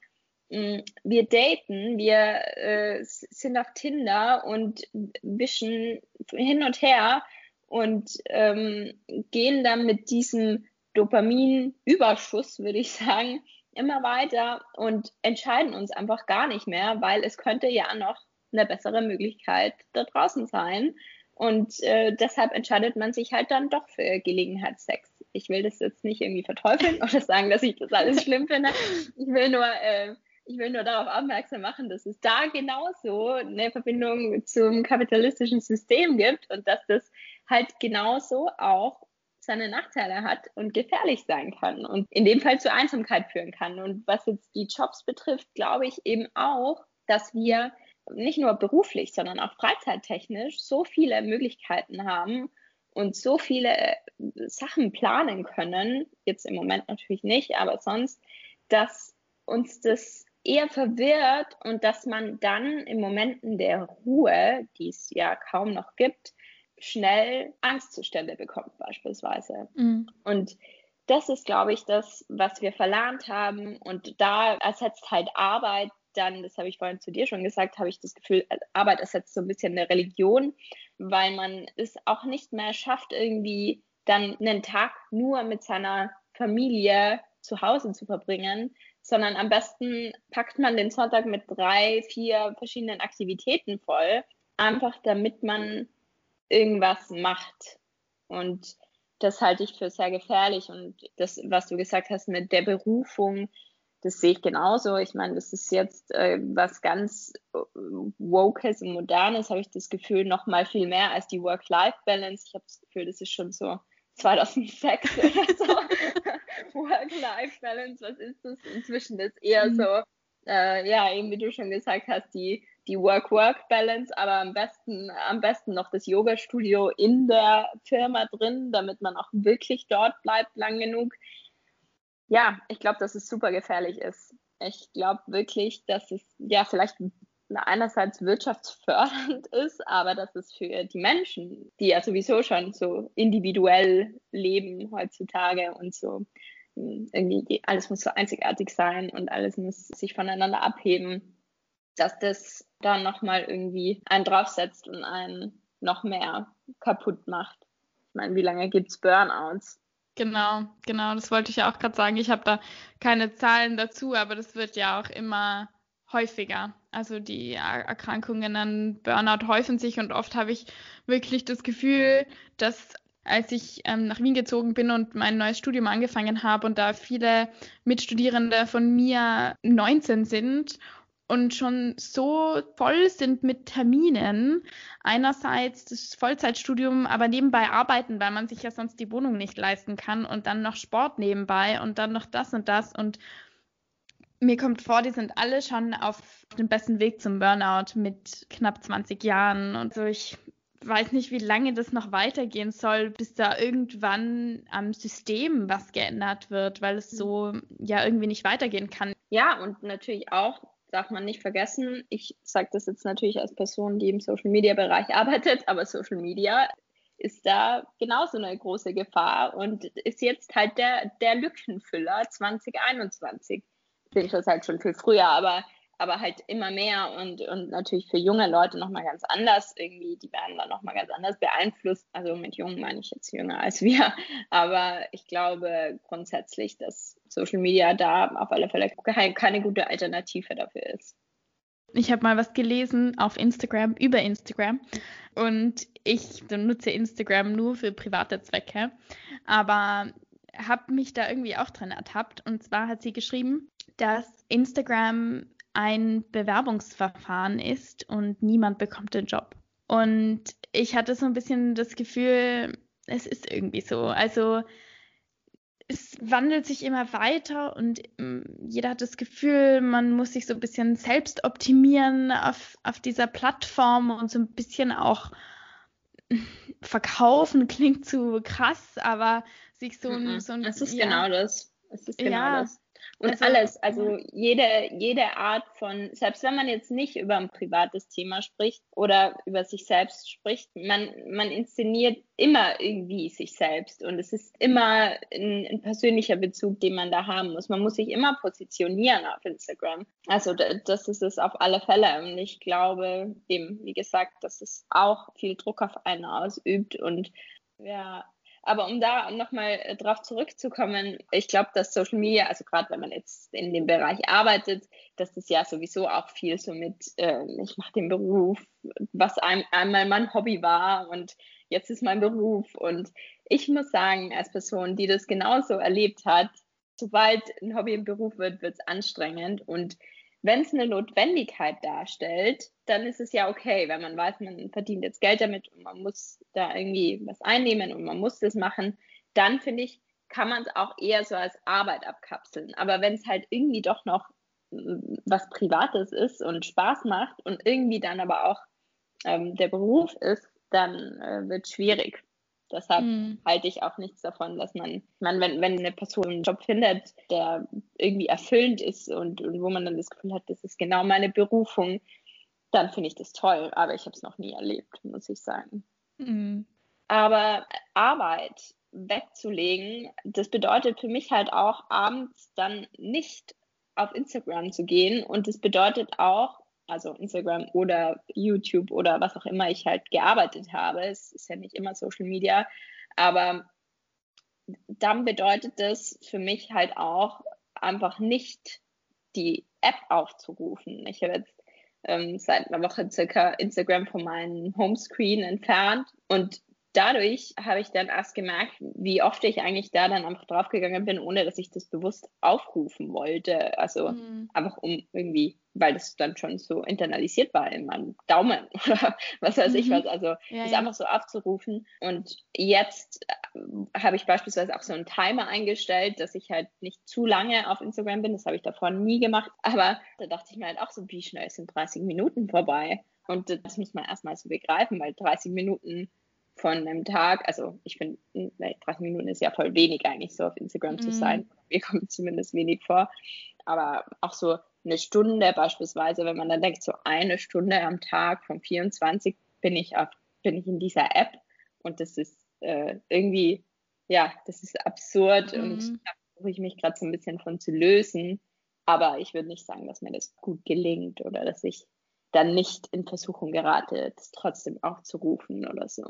hm, wir daten, wir äh, sind auf Tinder und wischen hin und her und ähm, gehen dann mit diesem Dopaminüberschuss, würde ich sagen, immer weiter und entscheiden uns einfach gar nicht mehr, weil es könnte ja noch eine bessere Möglichkeit da draußen sein. Und äh, deshalb entscheidet man sich halt dann doch für Gelegenheitssex. Ich will das jetzt nicht irgendwie verteufeln [laughs] oder sagen, dass ich das alles schlimm finde. Ich will nur, äh, ich will nur darauf aufmerksam machen, dass es da genauso eine Verbindung zum kapitalistischen System gibt und dass das halt genauso auch seine Nachteile hat und gefährlich sein kann und in dem Fall zur Einsamkeit führen kann. Und was jetzt die Jobs betrifft, glaube ich eben auch, dass wir nicht nur beruflich, sondern auch freizeittechnisch so viele Möglichkeiten haben und so viele äh, Sachen planen können, jetzt im Moment natürlich nicht, aber sonst, dass uns das eher verwirrt und dass man dann in Momenten der Ruhe, die es ja kaum noch gibt, schnell Angstzustände bekommt beispielsweise. Mhm. Und das ist, glaube ich, das, was wir verlernt haben. Und da ersetzt halt Arbeit dann, das habe ich vorhin zu dir schon gesagt, habe ich das Gefühl, Arbeit ersetzt so ein bisschen eine Religion, weil man es auch nicht mehr schafft, irgendwie dann einen Tag nur mit seiner Familie zu Hause zu verbringen, sondern am besten packt man den Sonntag mit drei, vier verschiedenen Aktivitäten voll, einfach damit man irgendwas macht. Und das halte ich für sehr gefährlich. Und das, was du gesagt hast mit der Berufung, das sehe ich genauso. Ich meine, das ist jetzt äh, was ganz äh, Wokes und Modernes, habe ich das Gefühl, noch mal viel mehr als die Work-Life-Balance. Ich habe das Gefühl, das ist schon so 2006 [laughs] oder so. [laughs] Work-Life-Balance, was ist das? Inzwischen ist eher mhm. so, äh, ja, eben wie du schon gesagt hast, die die Work-Work-Balance, aber am besten, am besten noch das Yoga-Studio in der Firma drin, damit man auch wirklich dort bleibt lang genug. Ja, ich glaube, dass es super gefährlich ist. Ich glaube wirklich, dass es ja vielleicht einerseits wirtschaftsfördernd [laughs] ist, aber dass es für die Menschen, die ja sowieso schon so individuell leben heutzutage und so hm, irgendwie alles muss so einzigartig sein und alles muss sich voneinander abheben, dass das dann nochmal irgendwie einen draufsetzt und einen noch mehr kaputt macht. Ich meine, wie lange gibt es Burnouts? Genau, genau, das wollte ich ja auch gerade sagen. Ich habe da keine Zahlen dazu, aber das wird ja auch immer häufiger. Also die Erkrankungen an Burnout häufen sich und oft habe ich wirklich das Gefühl, dass als ich ähm, nach Wien gezogen bin und mein neues Studium angefangen habe und da viele Mitstudierende von mir 19 sind und schon so voll sind mit Terminen. Einerseits das Vollzeitstudium, aber nebenbei arbeiten, weil man sich ja sonst die Wohnung nicht leisten kann und dann noch Sport nebenbei und dann noch das und das und mir kommt vor, die sind alle schon auf dem besten Weg zum Burnout mit knapp 20 Jahren und so. Ich weiß nicht, wie lange das noch weitergehen soll, bis da irgendwann am System was geändert wird, weil es so ja irgendwie nicht weitergehen kann. Ja, und natürlich auch, darf man nicht vergessen, ich sage das jetzt natürlich als Person, die im Social Media Bereich arbeitet, aber Social Media ist da genauso eine große Gefahr und ist jetzt halt der, der Lückenfüller 2021. Finde ich das halt schon viel früher, aber aber halt immer mehr und, und natürlich für junge Leute nochmal ganz anders irgendwie, die werden dann nochmal ganz anders beeinflusst. Also mit jungen meine ich jetzt jünger als [laughs] wir, aber ich glaube grundsätzlich, dass Social Media da auf alle Fälle keine, gute Alternative dafür ist. Ich habe mal was gelesen auf Instagram, über Instagram. Und ich nutze Instagram nur für private Zwecke. Aber habe mich da irgendwie auch dran ertappt. Und zwar hat sie geschrieben, dass Instagram ein Bewerbungsverfahren ist und niemand bekommt den Job. Und ich hatte so ein bisschen das Gefühl, es ist irgendwie so. Also es wandelt sich immer weiter und mm, jeder hat das Gefühl, man muss sich so ein bisschen selbst optimieren auf, auf dieser Plattform und so ein bisschen auch [laughs] verkaufen klingt zu krass, aber sich so ein, so ein Es ist ja, genau das. Es ist genau ja, das. Und also, alles, also jede, jede Art von, selbst wenn man jetzt nicht über ein privates Thema spricht oder über sich selbst spricht, man, man inszeniert immer irgendwie sich selbst und es ist immer ein, ein persönlicher Bezug, den man da haben muss. Man muss sich immer positionieren auf Instagram. Also das ist es auf alle Fälle und ich glaube eben, wie gesagt, dass es auch viel Druck auf einen ausübt und ja, aber um da nochmal äh, drauf zurückzukommen, ich glaube, dass Social Media, also gerade wenn man jetzt in dem Bereich arbeitet, dass das ja sowieso auch viel so mit, äh, ich mache den Beruf, was ein, einmal mein Hobby war und jetzt ist mein Beruf. Und ich muss sagen, als Person, die das genauso erlebt hat, sobald ein Hobby im Beruf wird, wird es anstrengend. Und wenn es eine Notwendigkeit darstellt, dann ist es ja okay, wenn man weiß, man verdient jetzt Geld damit und man muss da irgendwie was einnehmen und man muss das machen, dann finde ich, kann man es auch eher so als Arbeit abkapseln. Aber wenn es halt irgendwie doch noch mm, was Privates ist und Spaß macht und irgendwie dann aber auch ähm, der Beruf ist, dann äh, wird schwierig. Deshalb mhm. halte ich auch nichts davon, dass man, man wenn, wenn eine Person einen Job findet, der irgendwie erfüllend ist und, und wo man dann das Gefühl hat, das ist genau meine Berufung, dann finde ich das toll. Aber ich habe es noch nie erlebt, muss ich sagen. Mhm. Aber Arbeit wegzulegen, das bedeutet für mich halt auch, abends dann nicht auf Instagram zu gehen. Und das bedeutet auch, also Instagram oder YouTube oder was auch immer ich halt gearbeitet habe. Es ist ja nicht immer Social Media, aber dann bedeutet das für mich halt auch einfach nicht die App aufzurufen. Ich habe jetzt ähm, seit einer Woche circa Instagram von meinem Homescreen entfernt und dadurch habe ich dann erst gemerkt, wie oft ich eigentlich da dann einfach draufgegangen bin, ohne dass ich das bewusst aufrufen wollte. Also mhm. einfach um irgendwie, weil das dann schon so internalisiert war in meinem Daumen [laughs] oder was weiß mhm. ich was. Also ja, das ja. einfach so aufzurufen. Und jetzt äh, habe ich beispielsweise auch so einen Timer eingestellt, dass ich halt nicht zu lange auf Instagram bin. Das habe ich davor nie gemacht. Aber da dachte ich mir halt auch so, wie schnell sind 30 Minuten vorbei? Und das muss man erstmal so begreifen, weil 30 Minuten von einem Tag, also ich finde, 30 Minuten ist ja voll wenig eigentlich so auf Instagram mhm. zu sein. [laughs] Mir kommt zumindest wenig vor. Aber auch so eine Stunde beispielsweise, wenn man dann denkt, so eine Stunde am Tag von 24 bin ich auf, bin ich in dieser App und das ist äh, irgendwie, ja, das ist absurd mhm. und da versuche ich mich gerade so ein bisschen von zu lösen. Aber ich würde nicht sagen, dass mir das gut gelingt oder dass ich dann nicht in Versuchung gerate, das trotzdem aufzurufen oder so.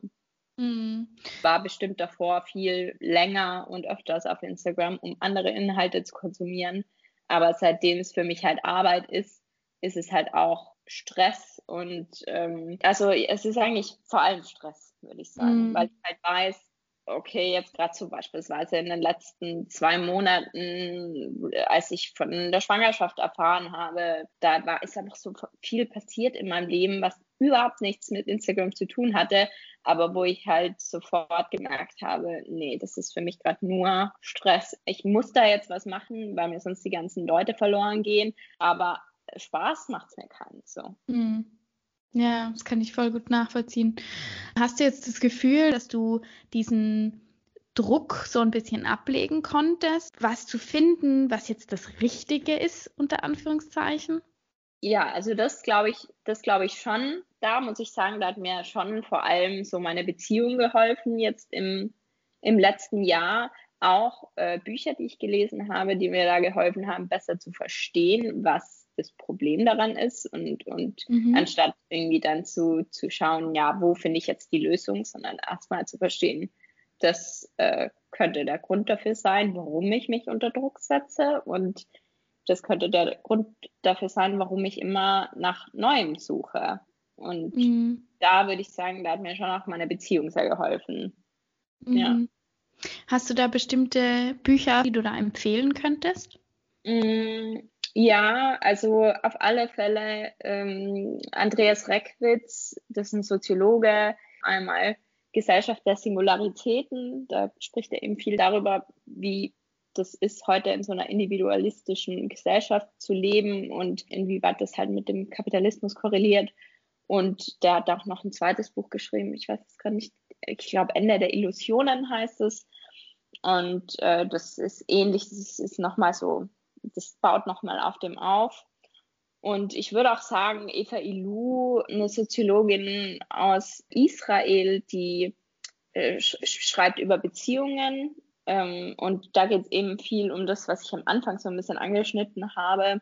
Mhm. War bestimmt davor viel länger und öfters auf Instagram, um andere Inhalte zu konsumieren. Aber seitdem es für mich halt Arbeit ist, ist es halt auch Stress und ähm, also es ist eigentlich vor allem Stress, würde ich sagen, mhm. weil ich halt weiß, okay, jetzt gerade so beispielsweise in den letzten zwei Monaten, als ich von der Schwangerschaft erfahren habe, da war, ist einfach so viel passiert in meinem Leben, was überhaupt nichts mit Instagram zu tun hatte, aber wo ich halt sofort gemerkt habe, nee, das ist für mich gerade nur Stress. Ich muss da jetzt was machen, weil mir sonst die ganzen Leute verloren gehen, aber Spaß macht es mir keinen so. Mhm. Ja, das kann ich voll gut nachvollziehen. Hast du jetzt das Gefühl, dass du diesen Druck so ein bisschen ablegen konntest, was zu finden, was jetzt das Richtige ist, unter Anführungszeichen? Ja, also das glaube ich, das glaube ich schon. Da muss ich sagen, da hat mir schon vor allem so meine Beziehung geholfen jetzt im, im letzten Jahr. Auch äh, Bücher, die ich gelesen habe, die mir da geholfen haben, besser zu verstehen, was das Problem daran ist und, und mhm. anstatt irgendwie dann zu, zu schauen, ja, wo finde ich jetzt die Lösung, sondern erstmal zu verstehen, das äh, könnte der Grund dafür sein, warum ich mich unter Druck setze und das könnte der Grund dafür sein, warum ich immer nach Neuem suche. Und mhm. da würde ich sagen, da hat mir schon auch meine Beziehung sehr geholfen. Mhm. Ja. Hast du da bestimmte Bücher, die du da empfehlen könntest? Mm, ja, also auf alle Fälle ähm, Andreas Reckwitz, das ist ein Soziologe, einmal Gesellschaft der Singularitäten, da spricht er eben viel darüber, wie das ist, heute in so einer individualistischen Gesellschaft zu leben und inwieweit das halt mit dem Kapitalismus korreliert. Und der hat auch noch ein zweites Buch geschrieben, ich weiß es gar nicht, ich glaube Ende der Illusionen heißt es. Und äh, das ist ähnlich, das ist nochmal so das baut nochmal auf dem auf. Und ich würde auch sagen, Eva Ilou, eine Soziologin aus Israel, die äh, sch schreibt über Beziehungen. Ähm, und da geht es eben viel um das, was ich am Anfang so ein bisschen angeschnitten habe,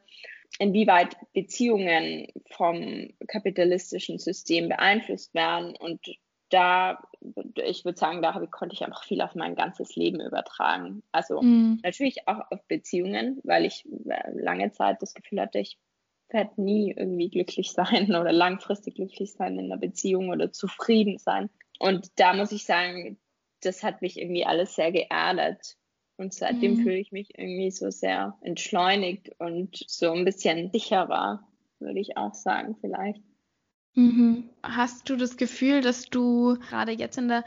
inwieweit Beziehungen vom kapitalistischen System beeinflusst werden und da, ich würde sagen, da ich, konnte ich einfach viel auf mein ganzes Leben übertragen. Also mhm. natürlich auch auf Beziehungen, weil ich äh, lange Zeit das Gefühl hatte, ich werde nie irgendwie glücklich sein [laughs] oder langfristig glücklich sein in einer Beziehung oder zufrieden sein. Und da muss ich sagen, das hat mich irgendwie alles sehr geerdet. Und seitdem mhm. fühle ich mich irgendwie so sehr entschleunigt und so ein bisschen sicherer, würde ich auch sagen, vielleicht. Mhm. Hast du das Gefühl, dass du gerade jetzt in der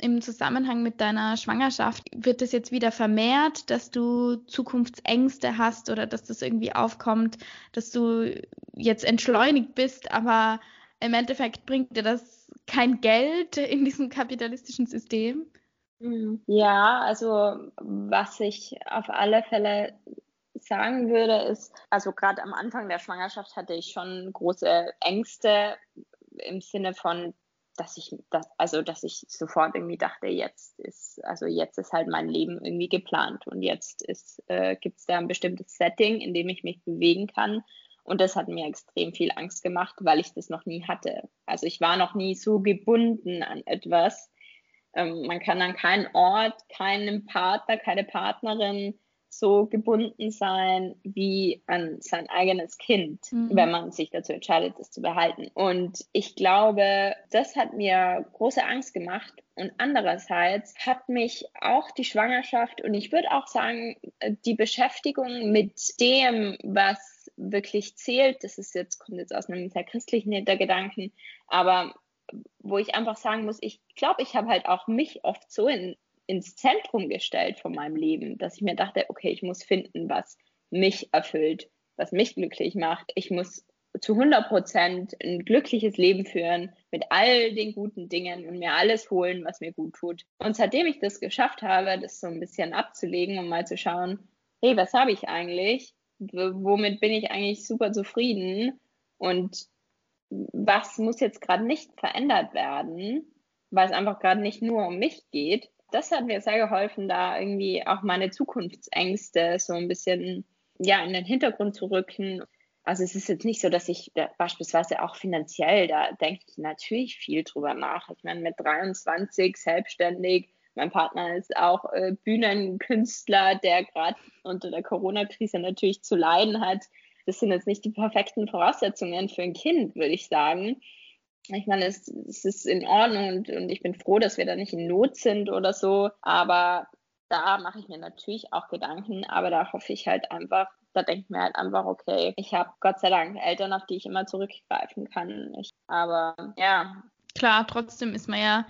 im Zusammenhang mit deiner Schwangerschaft wird es jetzt wieder vermehrt, dass du Zukunftsängste hast oder dass das irgendwie aufkommt, dass du jetzt entschleunigt bist, aber im Endeffekt bringt dir das kein Geld in diesem kapitalistischen System? Mhm. Ja, also was ich auf alle Fälle sagen würde, ist, also gerade am Anfang der Schwangerschaft hatte ich schon große Ängste im Sinne von, dass ich das, also dass ich sofort irgendwie dachte, jetzt ist, also jetzt ist halt mein Leben irgendwie geplant und jetzt äh, gibt es da ein bestimmtes Setting, in dem ich mich bewegen kann. Und das hat mir extrem viel Angst gemacht, weil ich das noch nie hatte. Also ich war noch nie so gebunden an etwas. Ähm, man kann an keinen Ort, keinen Partner, keine Partnerin so gebunden sein wie an sein eigenes Kind, mhm. wenn man sich dazu entscheidet, das zu behalten. Und ich glaube, das hat mir große Angst gemacht. Und andererseits hat mich auch die Schwangerschaft und ich würde auch sagen, die Beschäftigung mit dem, was wirklich zählt, das ist jetzt, kommt jetzt aus einem sehr christlichen Hintergedanken, aber wo ich einfach sagen muss, ich glaube, ich habe halt auch mich oft so in ins Zentrum gestellt von meinem Leben, dass ich mir dachte, okay, ich muss finden, was mich erfüllt, was mich glücklich macht. Ich muss zu 100 Prozent ein glückliches Leben führen mit all den guten Dingen und mir alles holen, was mir gut tut. Und seitdem ich das geschafft habe, das so ein bisschen abzulegen und mal zu schauen, hey, was habe ich eigentlich? Womit bin ich eigentlich super zufrieden? Und was muss jetzt gerade nicht verändert werden, weil es einfach gerade nicht nur um mich geht, das hat mir sehr geholfen, da irgendwie auch meine Zukunftsängste so ein bisschen ja, in den Hintergrund zu rücken. Also es ist jetzt nicht so, dass ich beispielsweise auch finanziell, da denke ich natürlich viel drüber nach. Ich meine, mit 23 selbstständig, mein Partner ist auch äh, Bühnenkünstler, der gerade unter der Corona-Krise natürlich zu leiden hat. Das sind jetzt nicht die perfekten Voraussetzungen für ein Kind, würde ich sagen. Ich meine, es, es ist in Ordnung und, und ich bin froh, dass wir da nicht in Not sind oder so. Aber da mache ich mir natürlich auch Gedanken, aber da hoffe ich halt einfach, da denkt mir halt einfach, okay, ich habe Gott sei Dank Eltern, auf die ich immer zurückgreifen kann. Ich, aber ja. Klar, trotzdem ist man ja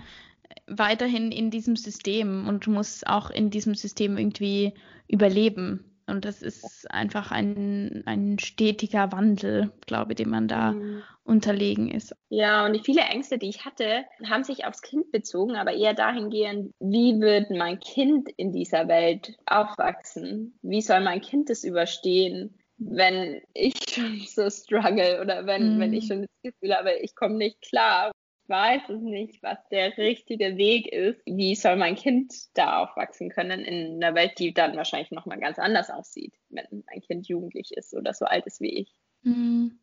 weiterhin in diesem System und muss auch in diesem System irgendwie überleben. Und das ist einfach ein, ein stetiger Wandel, glaube ich, dem man da mhm. unterlegen ist. Ja, und die viele Ängste, die ich hatte, haben sich aufs Kind bezogen, aber eher dahingehend, wie wird mein Kind in dieser Welt aufwachsen? Wie soll mein Kind es überstehen? wenn ich [laughs] schon so struggle oder wenn, mm. wenn ich mhm. schon das Gefühl habe, ich komme nicht klar weiß es nicht, was der richtige Weg ist. Wie soll mein Kind da aufwachsen können in einer Welt, die dann wahrscheinlich nochmal ganz anders aussieht, wenn ein Kind jugendlich ist oder so alt ist wie ich. Mhm.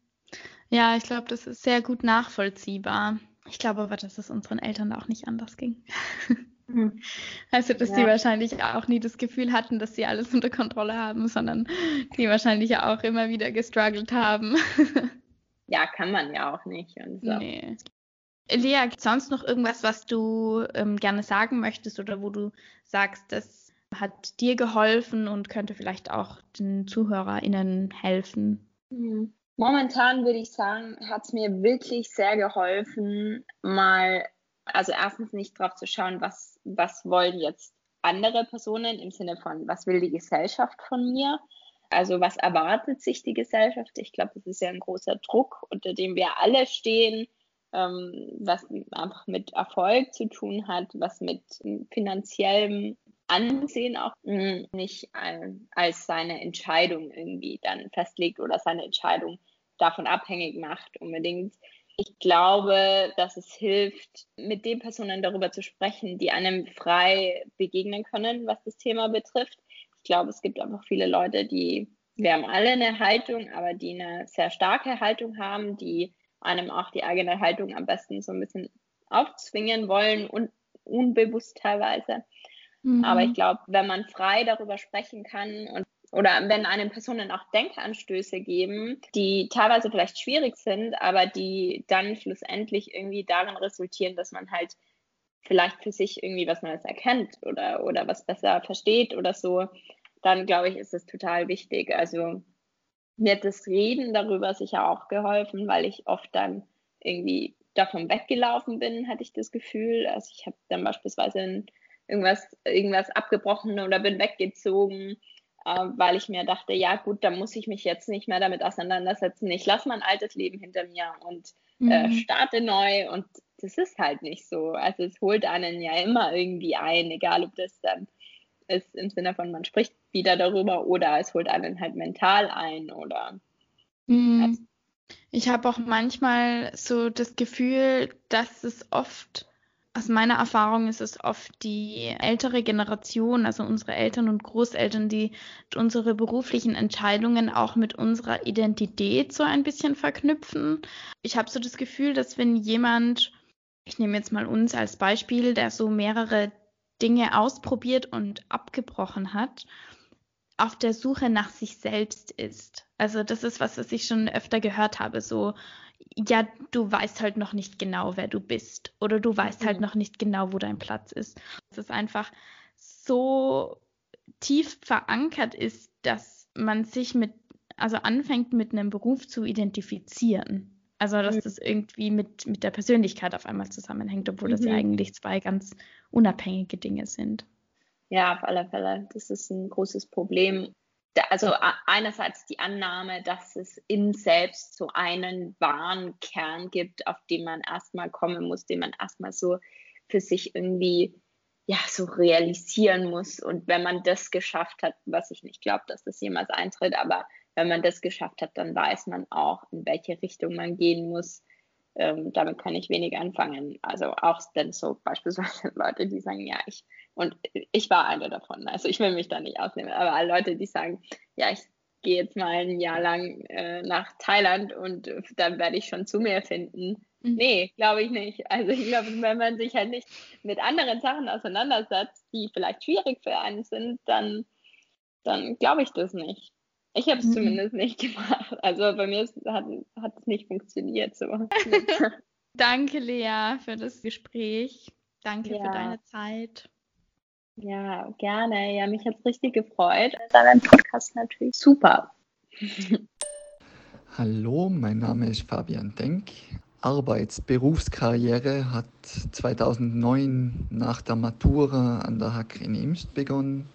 Ja, ich glaube, das ist sehr gut nachvollziehbar. Ich glaube aber, dass es unseren Eltern auch nicht anders ging. Mhm. Also, dass ja. die wahrscheinlich auch nie das Gefühl hatten, dass sie alles unter Kontrolle haben, sondern die wahrscheinlich auch immer wieder gestruggelt haben. Ja, kann man ja auch nicht. Und so. Nee. Lea, gibt sonst noch irgendwas, was du ähm, gerne sagen möchtest oder wo du sagst, das hat dir geholfen und könnte vielleicht auch den ZuhörerInnen helfen? Hm. Momentan würde ich sagen, hat es mir wirklich sehr geholfen, mal, also erstens nicht drauf zu schauen, was, was wollen jetzt andere Personen im Sinne von, was will die Gesellschaft von mir? Also was erwartet sich die Gesellschaft? Ich glaube, das ist ja ein großer Druck, unter dem wir alle stehen ähm, was einfach mit Erfolg zu tun hat, was mit finanziellem Ansehen auch nicht als seine Entscheidung irgendwie dann festlegt oder seine Entscheidung davon abhängig macht unbedingt. Ich glaube, dass es hilft, mit den Personen darüber zu sprechen, die einem frei begegnen können, was das Thema betrifft. Ich glaube, es gibt einfach viele Leute, die, wir haben alle eine Haltung, aber die eine sehr starke Haltung haben, die einem auch die eigene Haltung am besten so ein bisschen aufzwingen wollen und unbewusst teilweise. Mhm. Aber ich glaube, wenn man frei darüber sprechen kann und oder wenn einem Personen auch Denkanstöße geben, die teilweise vielleicht schwierig sind, aber die dann schlussendlich irgendwie darin resultieren, dass man halt vielleicht für sich irgendwie was Neues erkennt oder, oder was besser versteht oder so, dann glaube ich, ist es total wichtig. Also mir hat das Reden darüber sicher auch geholfen, weil ich oft dann irgendwie davon weggelaufen bin, hatte ich das Gefühl. Also ich habe dann beispielsweise irgendwas, irgendwas abgebrochen oder bin weggezogen, äh, weil ich mir dachte, ja gut, da muss ich mich jetzt nicht mehr damit auseinandersetzen. Ich lasse mein altes Leben hinter mir und äh, mhm. starte neu. Und das ist halt nicht so. Also es holt einen ja immer irgendwie ein, egal ob das dann ist im Sinne von, man spricht wieder darüber oder es holt einen halt mental ein oder. Mhm. Ich habe auch manchmal so das Gefühl, dass es oft, aus meiner Erfahrung ist es oft die ältere Generation, also unsere Eltern und Großeltern, die unsere beruflichen Entscheidungen auch mit unserer Identität so ein bisschen verknüpfen. Ich habe so das Gefühl, dass wenn jemand, ich nehme jetzt mal uns als Beispiel, der so mehrere Dinge ausprobiert und abgebrochen hat, auf der Suche nach sich selbst ist. Also das ist was, was ich schon öfter gehört habe, so ja, du weißt halt noch nicht genau, wer du bist oder du weißt halt mhm. noch nicht genau, wo dein Platz ist. Es ist einfach so tief verankert ist, dass man sich mit, also anfängt mit einem Beruf zu identifizieren. Also, dass mhm. das irgendwie mit, mit der Persönlichkeit auf einmal zusammenhängt, obwohl mhm. das ja mhm. eigentlich zwei ganz unabhängige Dinge sind. Ja, auf alle Fälle. Das ist ein großes Problem. Also einerseits die Annahme, dass es in selbst so einen wahren Kern gibt, auf den man erstmal kommen muss, den man erstmal so für sich irgendwie ja so realisieren muss. Und wenn man das geschafft hat, was ich nicht glaube, dass das jemals eintritt, aber wenn man das geschafft hat, dann weiß man auch, in welche Richtung man gehen muss. Ähm, damit kann ich wenig anfangen. Also auch denn so beispielsweise [laughs] Leute, die sagen, ja, ich, und ich war eine davon, also ich will mich da nicht ausnehmen, aber alle Leute, die sagen, ja, ich gehe jetzt mal ein Jahr lang äh, nach Thailand und dann werde ich schon zu mir finden. Mhm. Nee, glaube ich nicht. Also ich glaube, wenn man sich halt nicht mit anderen Sachen auseinandersetzt, die vielleicht schwierig für einen sind, dann, dann glaube ich das nicht. Ich habe es mhm. zumindest nicht gemacht. Also bei mir ist, hat, hat es nicht funktioniert. So. [laughs] Danke, Lea, für das Gespräch. Danke Ja. für deine Zeit. Ja, gerne. Ja, mich hat es richtig gefreut. Dein Podcast natürlich super. [laughs] Hallo, mein Name ist Fabian Denk. Arbeits-Berufskarriere hat 2009 nach der Matura an der HAK in Imst begonnen.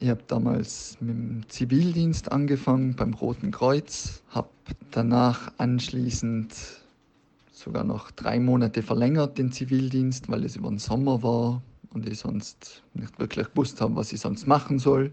Ich habe damals mit dem Zivildienst angefangen beim Roten Kreuz, habe danach anschließend sogar noch drei Monate verlängert den Zivildienst, weil es über den Sommer war und ich sonst nicht wirklich gewusst habe, was ich sonst machen soll.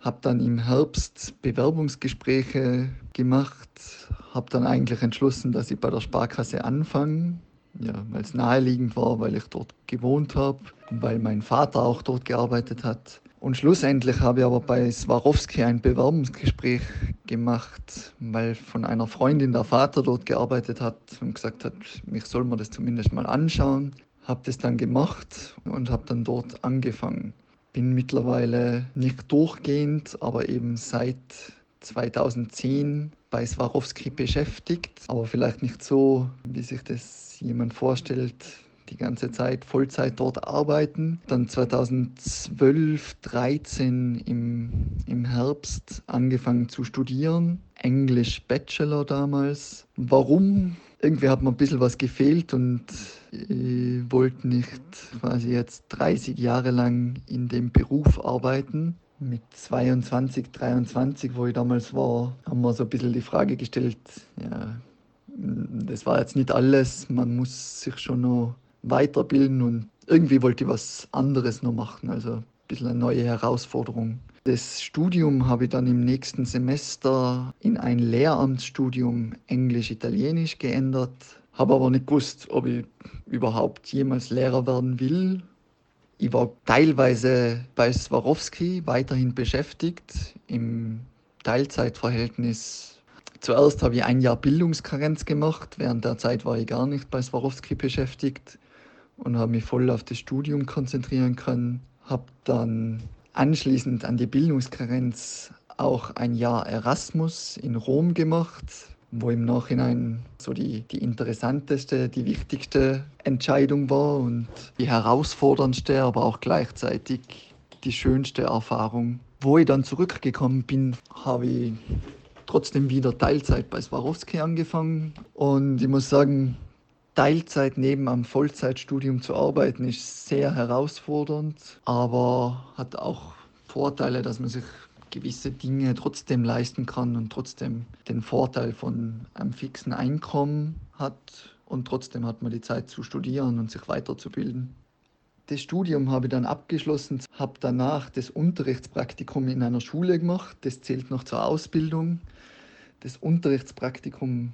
Habe dann im Herbst Bewerbungsgespräche gemacht, habe dann eigentlich entschlossen, dass ich bei der Sparkasse anfange, ja, weil es naheliegend war, weil ich dort gewohnt habe, weil mein Vater auch dort gearbeitet hat. Und schlussendlich habe ich aber bei Swarovski ein Bewerbungsgespräch gemacht, weil von einer Freundin der Vater dort gearbeitet hat und gesagt hat, mich soll man das zumindest mal anschauen. Habe das dann gemacht und habe dann dort angefangen. Bin mittlerweile nicht durchgehend, aber eben seit 2010 bei Swarovski beschäftigt, aber vielleicht nicht so, wie sich das jemand vorstellt, die ganze Zeit Vollzeit dort arbeiten. Dann 2012, 13 im, im Herbst angefangen zu studieren. Englisch Bachelor damals. Warum? Irgendwie hat mir ein bisschen was gefehlt und ich wollte nicht quasi jetzt 30 Jahre lang in dem Beruf arbeiten. Mit 22, 23, wo ich damals war, haben wir so ein bisschen die Frage gestellt, ja, das war jetzt nicht alles, man muss sich schon noch weiterbilden und irgendwie wollte ich was anderes noch machen, also ein bisschen eine neue Herausforderung. Das Studium habe ich dann im nächsten Semester in ein Lehramtsstudium Englisch-Italienisch geändert, habe aber nicht gewusst, ob ich überhaupt jemals Lehrer werden will. Ich war teilweise bei Swarovski weiterhin beschäftigt im Teilzeitverhältnis Zuerst habe ich ein Jahr Bildungskarenz gemacht. Während der Zeit war ich gar nicht bei Swarovski beschäftigt und habe mich voll auf das Studium konzentrieren können. Habe dann anschließend an die Bildungskarenz auch ein Jahr Erasmus in Rom gemacht, wo im Nachhinein so die, die interessanteste, die wichtigste Entscheidung war und die herausforderndste, aber auch gleichzeitig die schönste Erfahrung. Wo ich dann zurückgekommen bin, habe ich trotzdem wieder Teilzeit bei Swarovski angefangen. Und ich muss sagen, Teilzeit neben am Vollzeitstudium zu arbeiten ist sehr herausfordernd, aber hat auch Vorteile, dass man sich gewisse Dinge trotzdem leisten kann und trotzdem den Vorteil von einem fixen Einkommen hat und trotzdem hat man die Zeit zu studieren und sich weiterzubilden. Das Studium habe ich dann abgeschlossen, habe danach das Unterrichtspraktikum in einer Schule gemacht. Das zählt noch zur Ausbildung. Das Unterrichtspraktikum,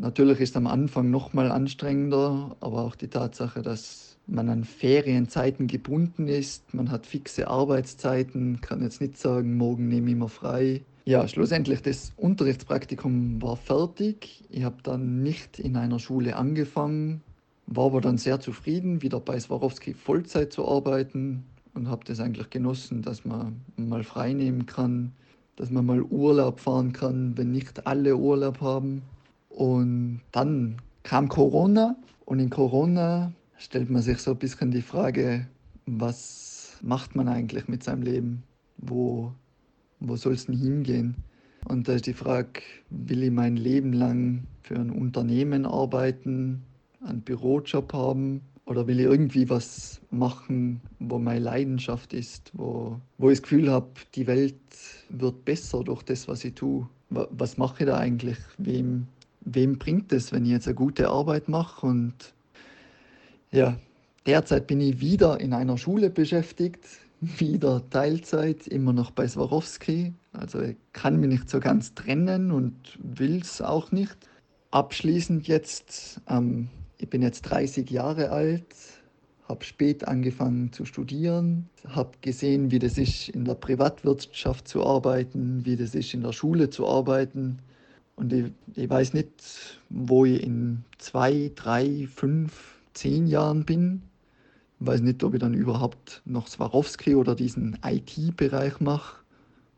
natürlich ist am Anfang noch mal anstrengender, aber auch die Tatsache, dass man an Ferienzeiten gebunden ist, man hat fixe Arbeitszeiten, kann jetzt nicht sagen, morgen nehme ich mir frei. Ja, schlussendlich das Unterrichtspraktikum war fertig. Ich habe dann nicht in einer Schule angefangen, war aber dann sehr zufrieden, wieder bei Swarovski Vollzeit zu arbeiten und habe das eigentlich genossen, dass man mal frei nehmen kann, dass man mal Urlaub fahren kann, wenn nicht alle Urlaub haben. Und dann kam Corona und in Corona stellt man sich so ein bisschen die Frage, was macht man eigentlich mit seinem Leben? Wo, wo soll es denn hingehen? Und da ist die Frage, will ich mein Leben lang für ein Unternehmen arbeiten, einen Bürojob haben oder will ich irgendwie was machen, wo meine Leidenschaft ist, wo, wo ich das Gefühl habe, die Welt wird besser durch das, was ich tue. Was mache ich da eigentlich? Wem, wem bringt es, wenn ich jetzt eine gute Arbeit mache? Und ja, derzeit bin ich wieder in einer Schule beschäftigt, [laughs] wieder Teilzeit, immer noch bei Swarovski. Also ich kann mich nicht so ganz trennen und will es auch nicht. Abschließend jetzt, ähm, ich bin jetzt 30 Jahre alt, habe spät angefangen zu studieren, habe gesehen, wie das ist, in der Privatwirtschaft zu arbeiten, wie das ist, in der Schule zu arbeiten. Und ich, ich weiß nicht, wo ich in zwei, drei, fünf, zehn Jahren bin. Ich weiß nicht, ob ich dann überhaupt noch Swarovski oder diesen IT-Bereich mache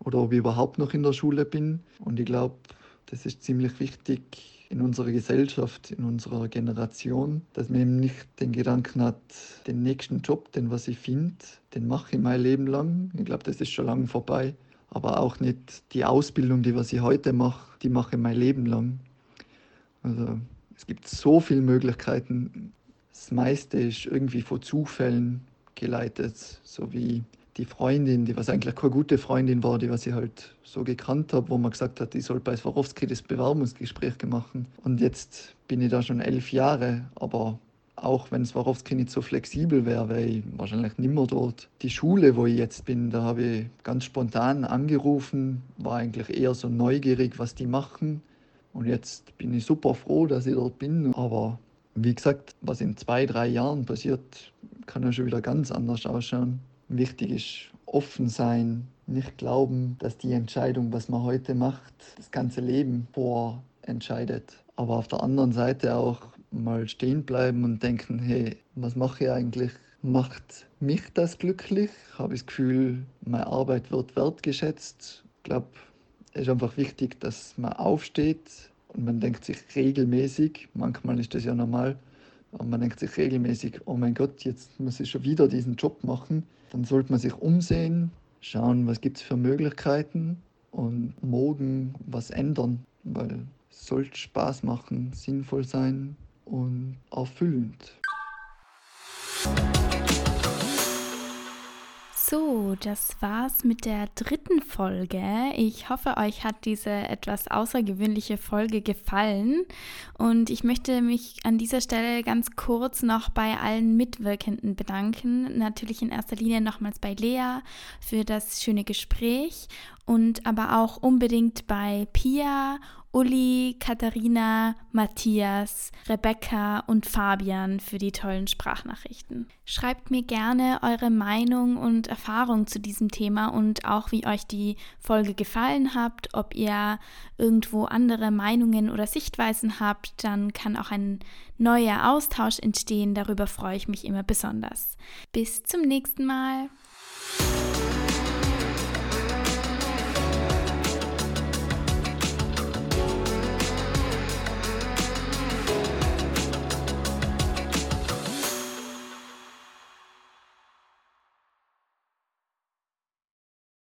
oder ob ich überhaupt noch in der Schule bin. Und ich glaube, das ist ziemlich wichtig, in unserer Gesellschaft, in unserer Generation, dass man eben nicht den Gedanken hat, den nächsten Job, den was ich finde, den mache ich mein Leben lang. Ich glaube, das ist schon lange vorbei. Aber auch nicht die Ausbildung, die was ich heute mache, die mache ich mein Leben lang. Also es gibt so viele Möglichkeiten. Das meiste ist irgendwie von Zufällen geleitet, so wie die Freundin, die was eigentlich keine gute Freundin war, die was ich halt so gekannt habe, wo man gesagt hat, ich soll bei Swarovski das Bewerbungsgespräch machen. Und jetzt bin ich da schon elf Jahre, aber auch wenn Swarovski nicht so flexibel wäre, wäre ich wahrscheinlich nimmer dort. Die Schule, wo ich jetzt bin, da habe ich ganz spontan angerufen, war eigentlich eher so neugierig, was die machen. Und jetzt bin ich super froh, dass ich dort bin. Aber wie gesagt, was in zwei, drei Jahren passiert, kann ja schon wieder ganz anders ausschauen. Wichtig ist offen sein, nicht glauben, dass die Entscheidung, was man heute macht, das ganze Leben vorentscheidet. Aber auf der anderen Seite auch mal stehen bleiben und denken, hey, was mache ich eigentlich? Macht mich das glücklich? Habe ich das Gefühl, meine Arbeit wird wertgeschätzt? Ich glaube, es ist einfach wichtig, dass man aufsteht und man denkt sich regelmäßig, manchmal ist das ja normal, aber man denkt sich regelmäßig, oh mein Gott, jetzt muss ich schon wieder diesen Job machen dann sollte man sich umsehen, schauen, was gibt es für Möglichkeiten und morgen was ändern, weil es sollte Spaß machen, sinnvoll sein und erfüllend. So, das war's mit der dritten Folge. Ich hoffe, euch hat diese etwas außergewöhnliche Folge gefallen. Und ich möchte mich an dieser Stelle ganz kurz noch bei allen Mitwirkenden bedanken. Natürlich in erster Linie nochmals bei Lea für das schöne Gespräch und aber auch unbedingt bei Pia Uli, Katharina, Matthias, Rebecca und Fabian für die tollen Sprachnachrichten. Schreibt mir gerne eure Meinung und Erfahrung zu diesem Thema und auch wie euch die Folge gefallen hat, ob ihr irgendwo andere Meinungen oder Sichtweisen habt, dann kann auch ein neuer Austausch entstehen. Darüber freue ich mich immer besonders. Bis zum nächsten Mal.